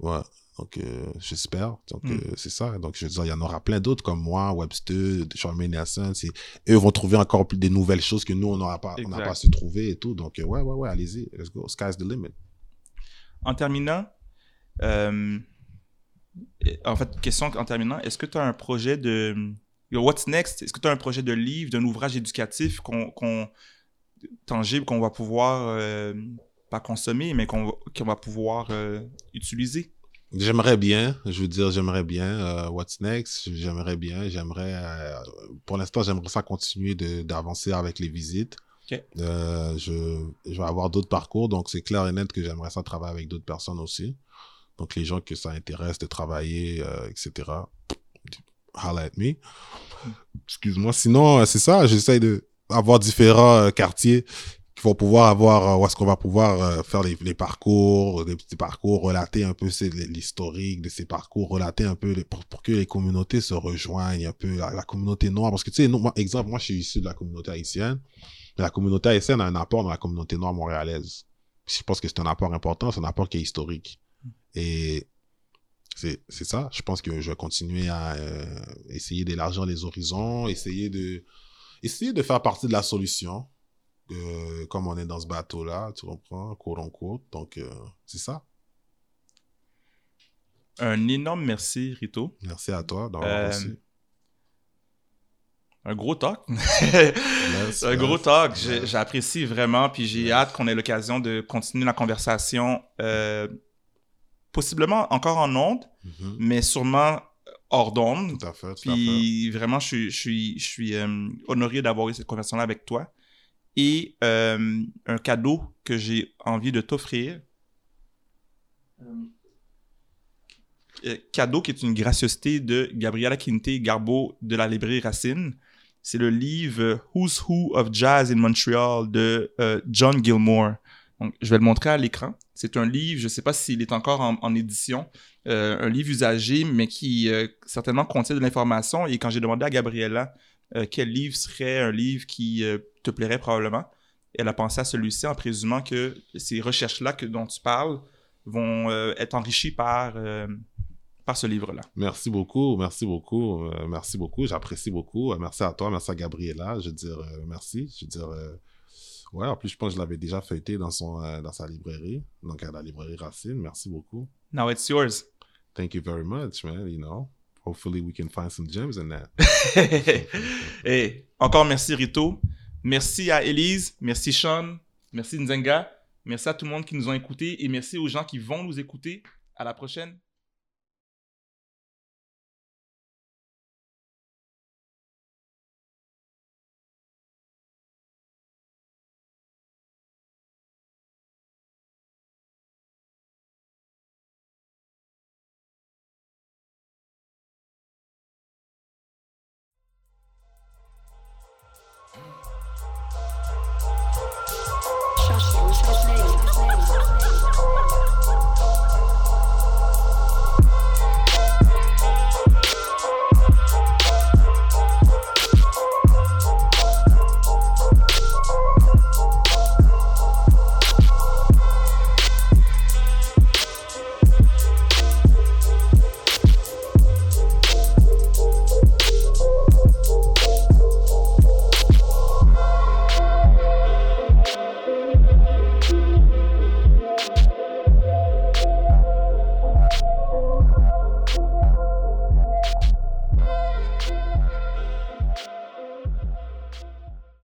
S2: Ouais. Donc, euh, j'espère. Donc,
S1: Mm.
S2: euh, c'est ça. Donc, je veux dire, il y en aura plein d'autres comme moi, Webster, Charmaine Nelson. Eux vont trouver encore plus des nouvelles choses que nous, on n'aura pas, on n'a pas su trouver et tout. Donc, euh, ouais, ouais, ouais, allez-y. Let's go. Sky's the limit.
S1: En terminant, euh, en fait, question en terminant, est-ce que tu as un projet de. What's next? Est-ce que tu as un projet de livre, d'un ouvrage éducatif tangible qu'on va pouvoir, euh, pas consommer, mais qu'on, va- pouvoir euh, utiliser?
S2: J'aimerais bien, je veux dire, j'aimerais bien. what's next? J'aimerais bien. J'aimerais. pour l'instant, j'aimerais ça continuer d'avancer avec les visites. Euh, je, vais avoir d'autres parcours, donc c'est clair et net que j'aimerais ça travailler avec d'autres personnes aussi. Donc les gens que ça intéresse de travailler, euh, etc. Holla at me. Excuse-moi. Sinon, euh, c'est ça. J'essaie de avoir différents euh, quartiers qui vont pouvoir avoir où est-ce qu'on va pouvoir faire les, parcours, des petits parcours, relater un peu l'historique de ces parcours, relater un peu pour, que les communautés se rejoignent un peu, la, communauté noire. Parce que tu sais, exemple, moi je suis issu de la communauté haïtienne, la communauté haïtienne a un apport dans la communauté noire montréalaise. Je pense que c'est un apport important, c'est un apport qui est historique. Et c'est ça. Je pense que je vais continuer à euh, essayer d'élargir les horizons, essayer de essayer de faire partie de la solution. euh, comme on est dans ce bateau-là, tu comprends, quote on quote. Donc, euh, c'est ça.
S1: Un énorme merci, Rito.
S2: Merci à toi d'avoir reçu.
S1: Un gros talk.
S2: Yes,
S1: un
S2: yes,
S1: gros talk. J'apprécie vraiment, puis j'ai
S2: Yes.
S1: hâte qu'on ait l'occasion de continuer la conversation, euh, possiblement encore en ondes,
S2: Mhm.
S1: mais sûrement hors d'onde.
S2: Tout à fait, tout à fait.
S1: Puis vraiment, je suis, je suis, je suis euh, honoré d'avoir eu cette conversation-là avec toi. Et euh, un cadeau que j'ai envie de t'offrir. Euh, cadeau qui est une gracieuseté de Gabriela Quinte Garbo de la librairie Racine. C'est le livre Who's Who of Jazz in Montreal de euh, John Gilmore. Donc, je vais le montrer à l'écran. C'est un livre, je ne sais pas s'il est encore en, édition, euh, un livre usagé, mais qui euh, certainement contient de l'information. Et quand j'ai demandé à Gabriella quel livre serait un livre qui te plairait probablement, elle a pensé à celui-ci en présumant que ces recherches-là dont tu parles vont être enrichies par, par ce livre-là.
S2: Merci beaucoup, merci beaucoup, euh, merci beaucoup, j'apprécie beaucoup. Euh, merci à toi, merci à Gabriella. Je veux dire, euh, merci. Je veux dire, ouais, en plus, je pense que je l'avais déjà feuilleté dans, son, dans sa librairie, donc à la librairie Racine. Merci beaucoup.
S1: Now it's yours.
S2: Thank you very much, man. You know, hopefully we can find some gems in that.
S1: Et encore merci Rito. Merci à Elise. Merci Sean. Merci Nzenga. Merci à tout le monde qui nous ont écoutés et merci aux gens qui vont nous écouter. À la prochaine.